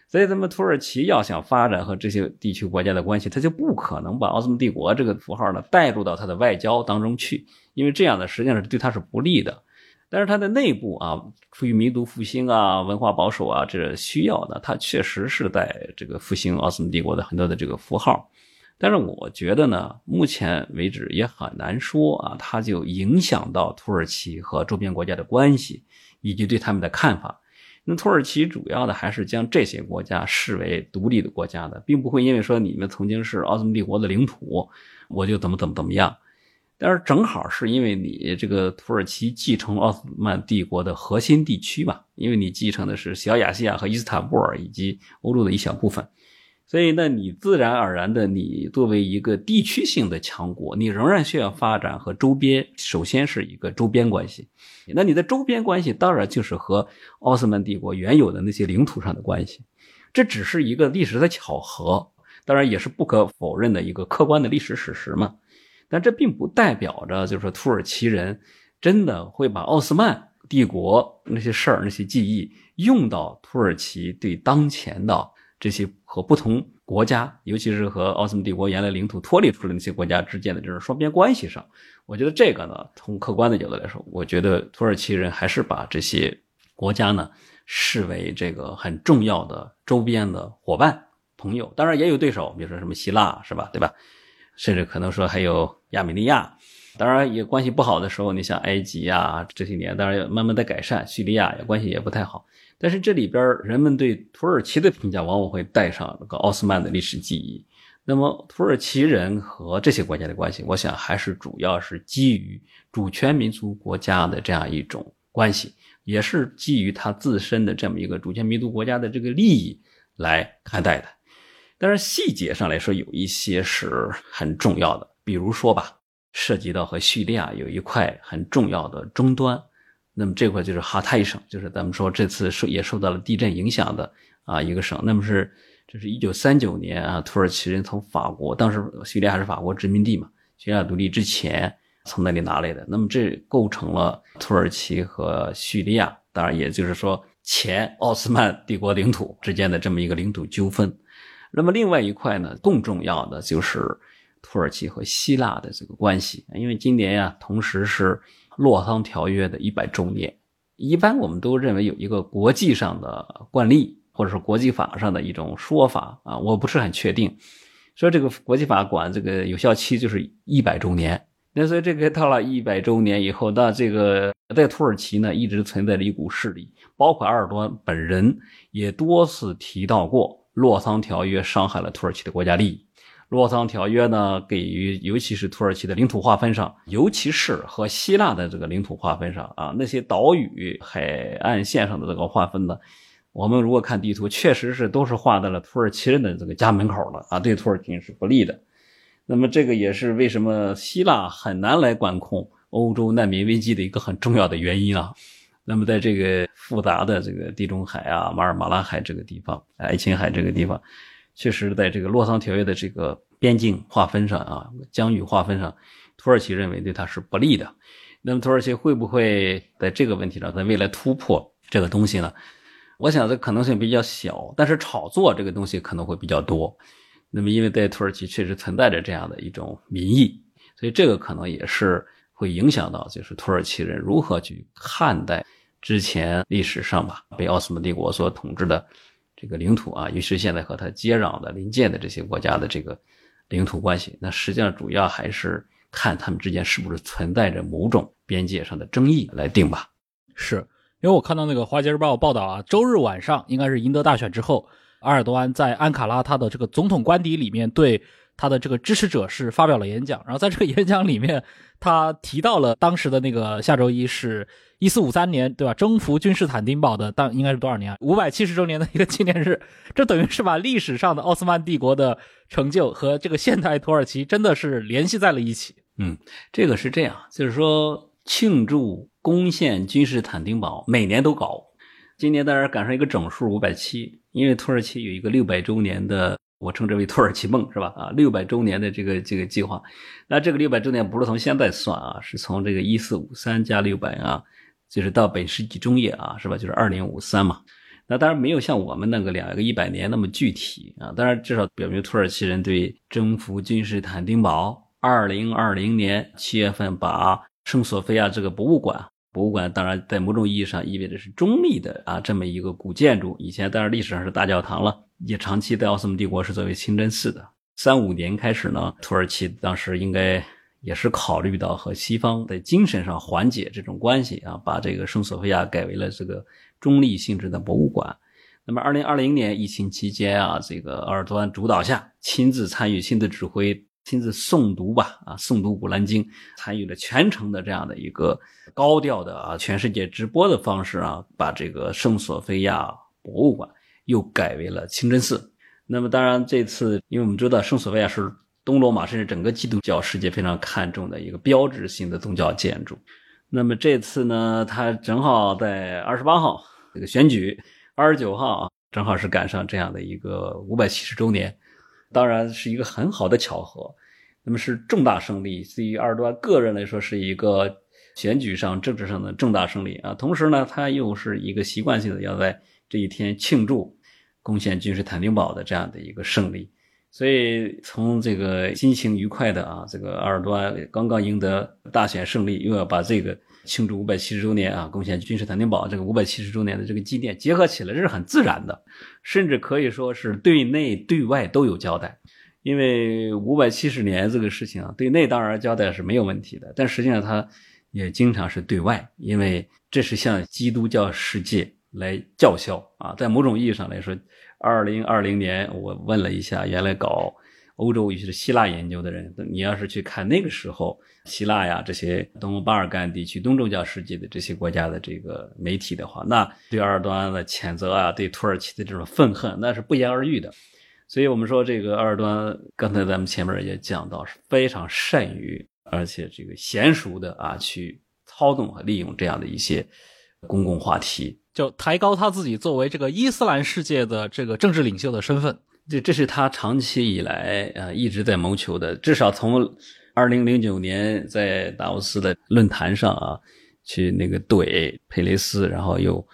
所以咱们土耳其要想发展和这些地区国家的关系，他就不可能把奥斯曼帝国这个符号呢带入到他的外交当中去，因为这样呢实际上是对他是不利的。但是它的内部啊，出于民族复兴啊、文化保守啊这需要的，它确实是在这个复兴奥斯曼帝国的很多的这个符号。但是我觉得呢，目前为止也很难说啊，它就影响到土耳其和周边国家的关系以及对他们的看法。那土耳其主要的还是将这些国家视为独立的国家的，并不会因为说你们曾经是奥斯曼帝国的领土，我就怎么怎么怎么样。但是正好是因为你这个土耳其继承奥斯曼帝国的核心地区嘛，因为你继承的是小亚细亚和伊斯坦布尔以及欧洲的一小部分，所以呢，你自然而然的，你作为一个地区性的强国，你仍然需要发展和周边，首先是一个周边关系。那你的周边关系当然就是和奥斯曼帝国原有的那些领土上的关系。这只是一个历史的巧合，当然也是不可否认的一个客观的历史事实嘛。但这并不代表着，就是说土耳其人真的会把奥斯曼帝国那些事儿、那些记忆用到土耳其对当前的。这些和不同国家，尤其是和奥斯曼帝国原来领土脱离出来那些国家之间的这种双边关系上，我觉得这个呢，从客观的角度来说，我觉得土耳其人还是把这些国家呢视为这个很重要的周边的伙伴、朋友。当然也有对手，比如说什么希腊，是吧？对吧？甚至可能说还有亚美尼亚。当然也关系不好的时候，你像埃及啊，这些年当然慢慢在改善，叙利亚也关系也不太好。但是这里边人们对土耳其的评价往往会带上那个奥斯曼的历史记忆。那么土耳其人和这些国家的关系，我想还是主要是基于主权民族国家的这样一种关系，也是基于他自身的这么一个主权民族国家的这个利益来看待的。但是细节上来说，有一些是很重要的，比如说吧，涉及到和叙利亚有一块很重要的终端。那么这块就是哈泰省，就是咱们说这次受也受到了地震影响的啊一个省。那么是这是一九三九年啊，土耳其人从法国，当时叙利亚是法国殖民地嘛，叙利亚独立之前从那里拿来的。那么这构成了土耳其和叙利亚，当然也就是说前奥斯曼帝国领土之间的这么一个领土纠纷。那么另外一块呢，更重要的就是土耳其和希腊的这个关系，因为今年呀，同时是。洛桑条约的一百周年，一般我们都认为有一个国际上的惯例，或者是国际法上的一种说法啊，我不是很确定。说这个国际法管这个有效期就是一百周年，那所以这个到了一百周年以后，那这个在土耳其呢一直存在着一股势力，包括埃尔多安本人也多次提到过，洛桑条约伤害了土耳其的国家利益。洛桑条约呢，给予尤其是土耳其的领土划分上，尤其是和希腊的这个领土划分上啊，那些岛屿海岸线上的这个划分呢，我们如果看地图，确实是都是划在了土耳其人的这个家门口了啊，对土耳其是不利的。那么这个也是为什么希腊很难来管控欧洲难民危机的一个很重要的原因啊。那么在这个复杂的这个地中海啊、马尔马拉海这个地方、爱琴海这个地方。确实，在这个洛桑条约的这个边境划分上啊，疆域划分上，土耳其认为对他是不利的。那么，土耳其会不会在这个问题上在未来突破这个东西呢？我想这可能性比较小，但是炒作这个东西可能会比较多。那么，因为在土耳其确实存在着这样的一种民意，所以这个可能也是会影响到，就是土耳其人如何去看待之前历史上吧被奥斯曼帝国所统治的。这个领土啊，尤其是现在和它接壤的邻近的这些国家的这个领土关系，那实际上主要还是看他们之间是不是存在着某种边界上的争议来定吧。是因为我看到那个《华尔街日报》报道啊，周日晚上应该是赢得大选之后，埃尔多安在安卡拉他的这个总统官邸里面对他的这个支持者是发表了演讲，然后在这个演讲里面，他提到了当时的那个下周一是。一四五三年，对吧？征服君士坦丁堡的当应该是多少年啊？五百七十周年的一个纪念日，这等于是把历史上的奥斯曼帝国的成就和这个现代土耳其真的是联系在了一起。嗯，这个是这样，就是说庆祝攻陷君士坦丁堡，每年都搞。今年当然赶上一个整数五百七，因为土耳其有一个六百周年的，我称之为土耳其梦，是吧？啊，六百周年的这个这个计划。那这个六百周年不是从现在算啊，是从这个一四五三加六百啊。就是到本世纪中叶啊，是吧？就是二零五三嘛。那当然没有像我们那个两个一百年那么具体啊。当然，至少表明土耳其人对征服君士坦丁堡。二零二零年七月份，把圣索菲亚这个博物馆，博物馆当然在某种意义上意味着是中立的啊，这么一个古建筑。以前当然历史上是大教堂了，也长期在奥斯曼帝国是作为清真寺的。三五年开始呢，土耳其当时应该。也是考虑到和西方在精神上缓解这种关系啊，把这个圣索菲亚改为了这个中立性质的博物馆。那么，二零二零年疫情期间啊，这个鄂尔多安主导下，亲自参与、亲自指挥、亲自诵读吧啊，诵读古兰经，参与了全程的这样的一个高调的啊，全世界直播的方式啊，把这个圣索菲亚博物馆又改为了清真寺。那么当然这次，因为我们知道圣索菲亚是东罗马甚至整个基督教世界非常看重的一个标志性的宗教建筑。那么这次呢，他正好在二十八号这个选举，二十九号啊，正好是赶上这样的一个五百七十周年，当然是一个很好的巧合。那么是重大胜利，对于埃尔多安个人来说是一个选举上、政治上的重大胜利啊。同时呢，他又是一个习惯性的要在这一天庆祝攻陷君士坦丁堡的这样的一个胜利。所以从这个心情愉快的啊，这个埃尔多安刚刚赢得大选胜利，又要把这个庆祝五百七十周年啊，攻陷君士坦丁堡这个五百七十周年的这个纪念结合起来，这是很自然的，甚至可以说是对内对外都有交代。因为五百七十年这个事情啊，对内当然交代是没有问题的，但实际上它也经常是对外，因为这是向基督教世界来叫嚣啊。在某种意义上来说，二零二零年我问了一下原来搞欧洲尤其是希腊研究的人，你要是去看那个时候希腊呀这些东巴尔干地区东正教世界的这些国家的这个媒体的话，那对埃尔多安的谴责啊，对土耳其的这种愤恨，那是不言而喻的。所以我们说，这个二端，刚才咱们前面也讲到，是非常善于而且这个娴熟的啊，去操纵和利用这样的一些公共话题，就抬高他自己作为这个伊斯兰世界的这个政治领袖的身份。这这是他长期以来啊一直在谋求的，至少从二零零九年在达沃斯的论坛上啊，去那个怼佩雷斯，然后又。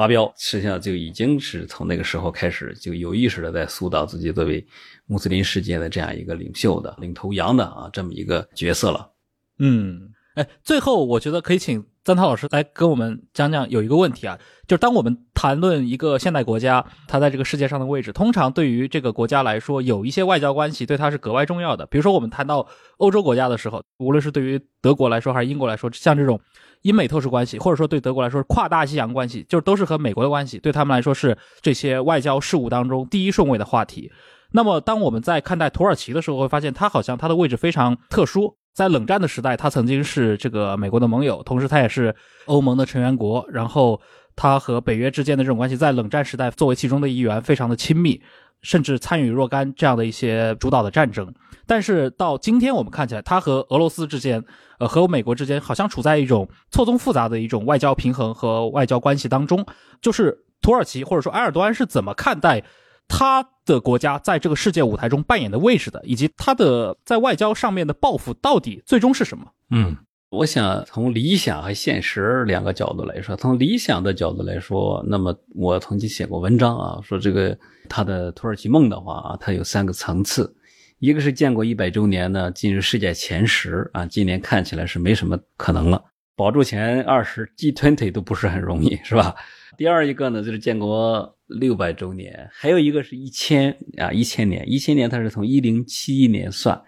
发飙，实际上就已经是从那个时候开始，就有意识的在塑造自己作为穆斯林世界的这样一个领袖的领头羊的啊这么一个角色了。嗯，哎，最后我觉得可以请曾涛老师来跟我们讲讲，有一个问题啊，就是当我们谈论一个现代国家，它在这个世界上的位置，通常对于这个国家来说，有一些外交关系对它是格外重要的。比如说，我们谈到欧洲国家的时候，无论是对于德国来说还是英国来说，像这种。英美特殊关系，或者说对德国来说是跨大西洋关系，就是都是和美国的关系，对他们来说是这些外交事务当中第一顺位的话题。那么，当我们在看待土耳其的时候，会发现它好像它的位置非常特殊。在冷战的时代，它曾经是这个美国的盟友，同时它也是欧盟的成员国。然后，它和北约之间的这种关系，在冷战时代作为其中的一员，非常的亲密。甚至参与若干这样的一些主导的战争，但是到今天我们看起来，他和俄罗斯之间，呃，和美国之间好像处在一种错综复杂的一种外交平衡和外交关系当中。就是土耳其或者说埃尔多安是怎么看待他的国家在这个世界舞台中扮演的位置的，以及他的在外交上面的抱负到底最终是什么？嗯。我想从理想和现实两个角度来说，从理想的角度来说，那么我曾经写过文章啊，说这个他的土耳其梦的话啊，它有三个层次，一个是建国一百周年呢，进入世界前十啊，今年看起来是没什么可能了，保住前二十，G20 都不是很容易，是吧？第二一个呢，就是建国六百周年，还有一个是一千啊，一千年，一千年它是从一零七一年算，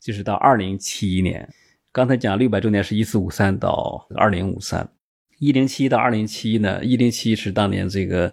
就是到二零七一年。刚才讲六百周年是一四五三到二零五三，一零七到二零七一呢？一零七是当年这个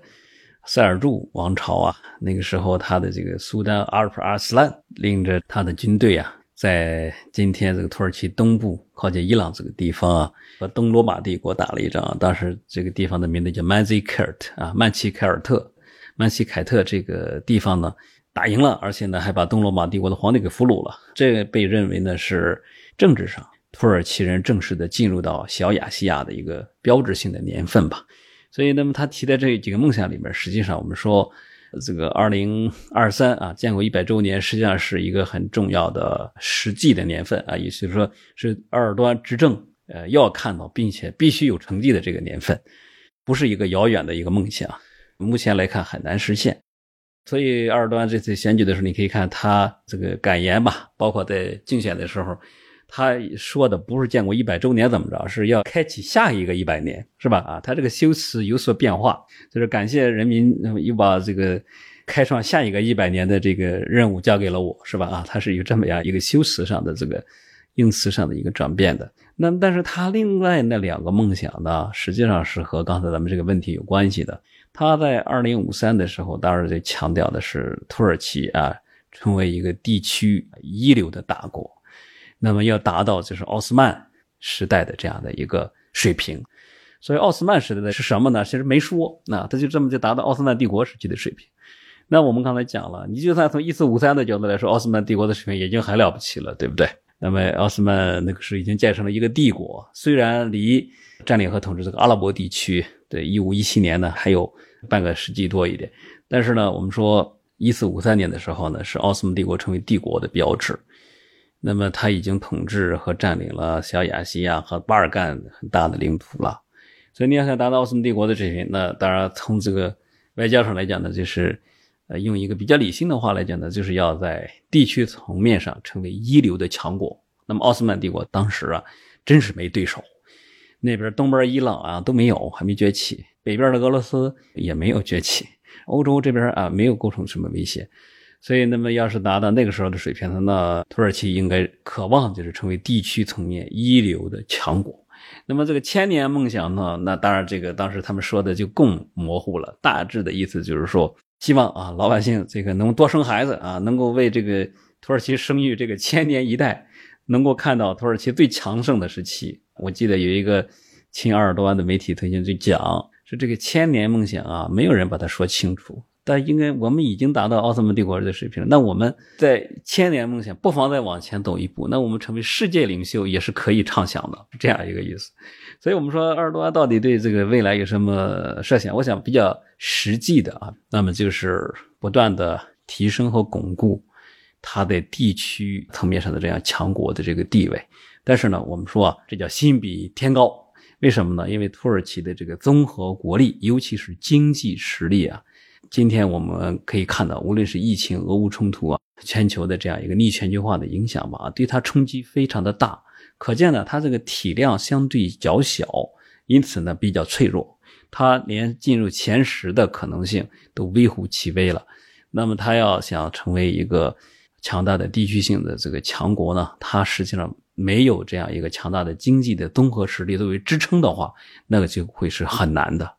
塞尔柱王朝啊，那个时候他的这个苏丹阿尔普阿斯兰领着他的军队啊，在今天这个土耳其东部靠近伊朗这个地方啊，和东罗马帝国打了一仗。当时这个地方的名字叫曼西凯尔特啊，曼奇凯尔特，曼奇凯特这个地方呢打赢了，而且呢还把东罗马帝国的皇帝给俘虏了。这个被认为呢是政治上。土耳其人正式的进入到小亚细亚的一个标志性的年份吧，所以那么他提的这几个梦想里面，实际上我们说这个二零二三啊，建国一百周年，实际上是一个很重要的实际的年份啊，也就是说是埃尔多安执政呃要看到并且必须有成绩的这个年份，不是一个遥远的一个梦想，目前来看很难实现。所以埃尔多安这次选举的时候，你可以看他这个感言吧，包括在竞选的时候。他说的不是建国一百周年怎么着，是要开启下一个一百年，是吧？啊，他这个修辞有所变化，就是感谢人民又把这个开创下一个一百年的这个任务交给了我，是吧？啊，他是有这么样一个修辞上的这个用词上的一个转变的。那但是他另外那两个梦想呢，实际上是和刚才咱们这个问题有关系的。他在二零五三的时候，当然就强调的是土耳其啊，成为一个地区一流的大国。那么要达到就是奥斯曼时代的这样的一个水平，所以奥斯曼时代的是什么呢？其实没说，那他就这么就达到奥斯曼帝国时期的水平。那我们刚才讲了，你就算从一四五三的角度来说，奥斯曼帝国的水平已经很了不起了，对不对？那么奥斯曼那个时候已经建成了一个帝国，虽然离占领和统治这个阿拉伯地区的一五一七年呢还有半个世纪多一点，但是呢，我们说一四五三年的时候呢，是奥斯曼帝国成为帝国的标志。那么他已经统治和占领了小亚细亚和巴尔干很大的领土了，所以你要想达到奥斯曼帝国的水平，那当然从这个外交上来讲呢，就是呃用一个比较理性的话来讲呢，就是要在地区层面上成为一流的强国。那么奥斯曼帝国当时啊，真是没对手，那边东边伊朗啊都没有，还没崛起，北边的俄罗斯也没有崛起，欧洲这边啊没有构成什么威胁。所以，那么要是达到那个时候的水平，那土耳其应该渴望就是成为地区层面一流的强国。那么这个千年梦想呢，那当然这个当时他们说的就更模糊了。大致的意思就是说，希望啊老百姓这个能多生孩子啊，能够为这个土耳其生育这个千年一代，能够看到土耳其最强盛的时期。我记得有一个亲埃尔多安的媒体曾经就讲，说这个千年梦想啊，没有人把它说清楚。但应该我们已经达到奥斯曼帝国的水平了。那我们在千年梦想，不妨再往前走一步。那我们成为世界领袖也是可以畅想的，这样一个意思。所以，我们说埃尔多安到底对这个未来有什么设想？我想比较实际的啊，那么就是不断的提升和巩固他在地区层面上的这样强国的这个地位。但是呢，我们说啊，这叫心比天高。为什么呢？因为土耳其的这个综合国力，尤其是经济实力啊。今天我们可以看到，无论是疫情、俄乌冲突啊，全球的这样一个逆全球化的影响吧，对它冲击非常的大。可见呢，它这个体量相对较小，因此呢比较脆弱，它连进入前十的可能性都微乎其微了。那么，它要想成为一个强大的地区性的这个强国呢，它实际上没有这样一个强大的经济的综合实力作为支撑的话，那个就会是很难的。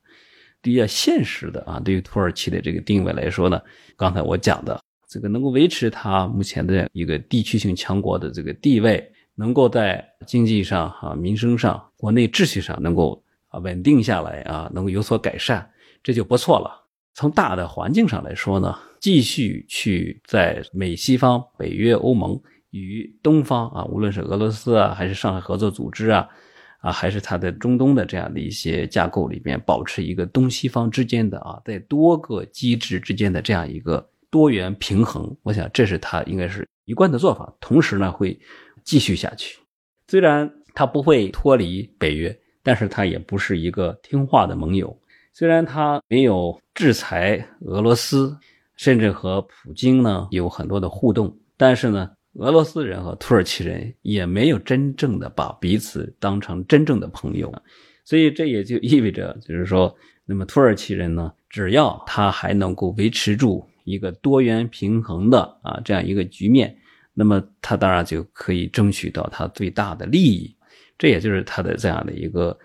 比较现实的啊，对于土耳其的这个定位来说呢，刚才我讲的这个能够维持它目前的一个地区性强国的这个地位，能够在经济上、啊民生上、国内秩序上能够啊稳定下来啊，能够有所改善，这就不错了。从大的环境上来说呢，继续去在美西方、北约、欧盟与东方啊，无论是俄罗斯啊，还是上海合作组织啊。啊，还是它的中东的这样的一些架构里面，保持一个东西方之间的啊，在多个机制之间的这样一个多元平衡。我想，这是它应该是一贯的做法。同时呢，会继续下去。虽然它不会脱离北约，但是它也不是一个听话的盟友。虽然它没有制裁俄罗斯，甚至和普京呢有很多的互动，但是呢。俄罗斯人和土耳其人也没有真正的把彼此当成真正的朋友，所以这也就意味着，就是说，那么土耳其人呢，只要他还能够维持住一个多元平衡的啊这样一个局面，那么他当然就可以争取到他最大的利益。这也就是他的这样的一个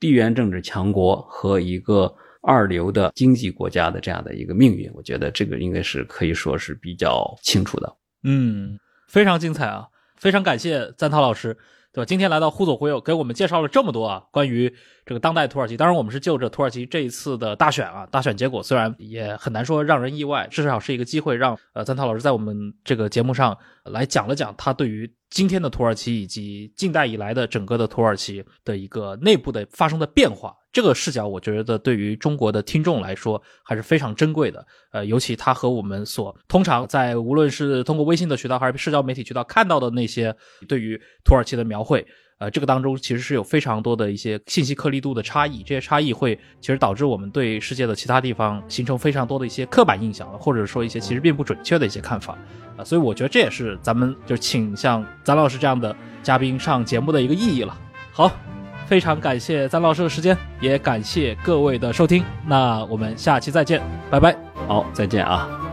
地缘政治强国和一个二流的经济国家的这样的一个命运。我觉得这个应该是可以说是比较清楚的。嗯。非常精彩啊！非常感谢赞涛老师，对吧？今天来到忽左忽右，给我们介绍了这么多啊，关于这个当代土耳其。当然，我们是就着土耳其这一次的大选啊，大选结果虽然也很难说让人意外，至少是一个机会，让呃赞涛老师在我们这个节目上来讲了讲他对于。今天的土耳其以及近代以来的整个的土耳其的一个内部的发生的变化，这个视角我觉得对于中国的听众来说还是非常珍贵的。呃，尤其它和我们所通常在无论是通过微信的渠道还是社交媒体渠道看到的那些对于土耳其的描绘。呃，这个当中其实是有非常多的一些信息颗粒度的差异，这些差异会其实导致我们对世界的其他地方形成非常多的一些刻板印象，或者说一些其实并不准确的一些看法啊，所以我觉得这也是咱们就请像咱老师这样的嘉宾上节目的一个意义了。好，非常感谢咱老师的时间，也感谢各位的收听，那我们下期再见，拜拜。好，再见啊。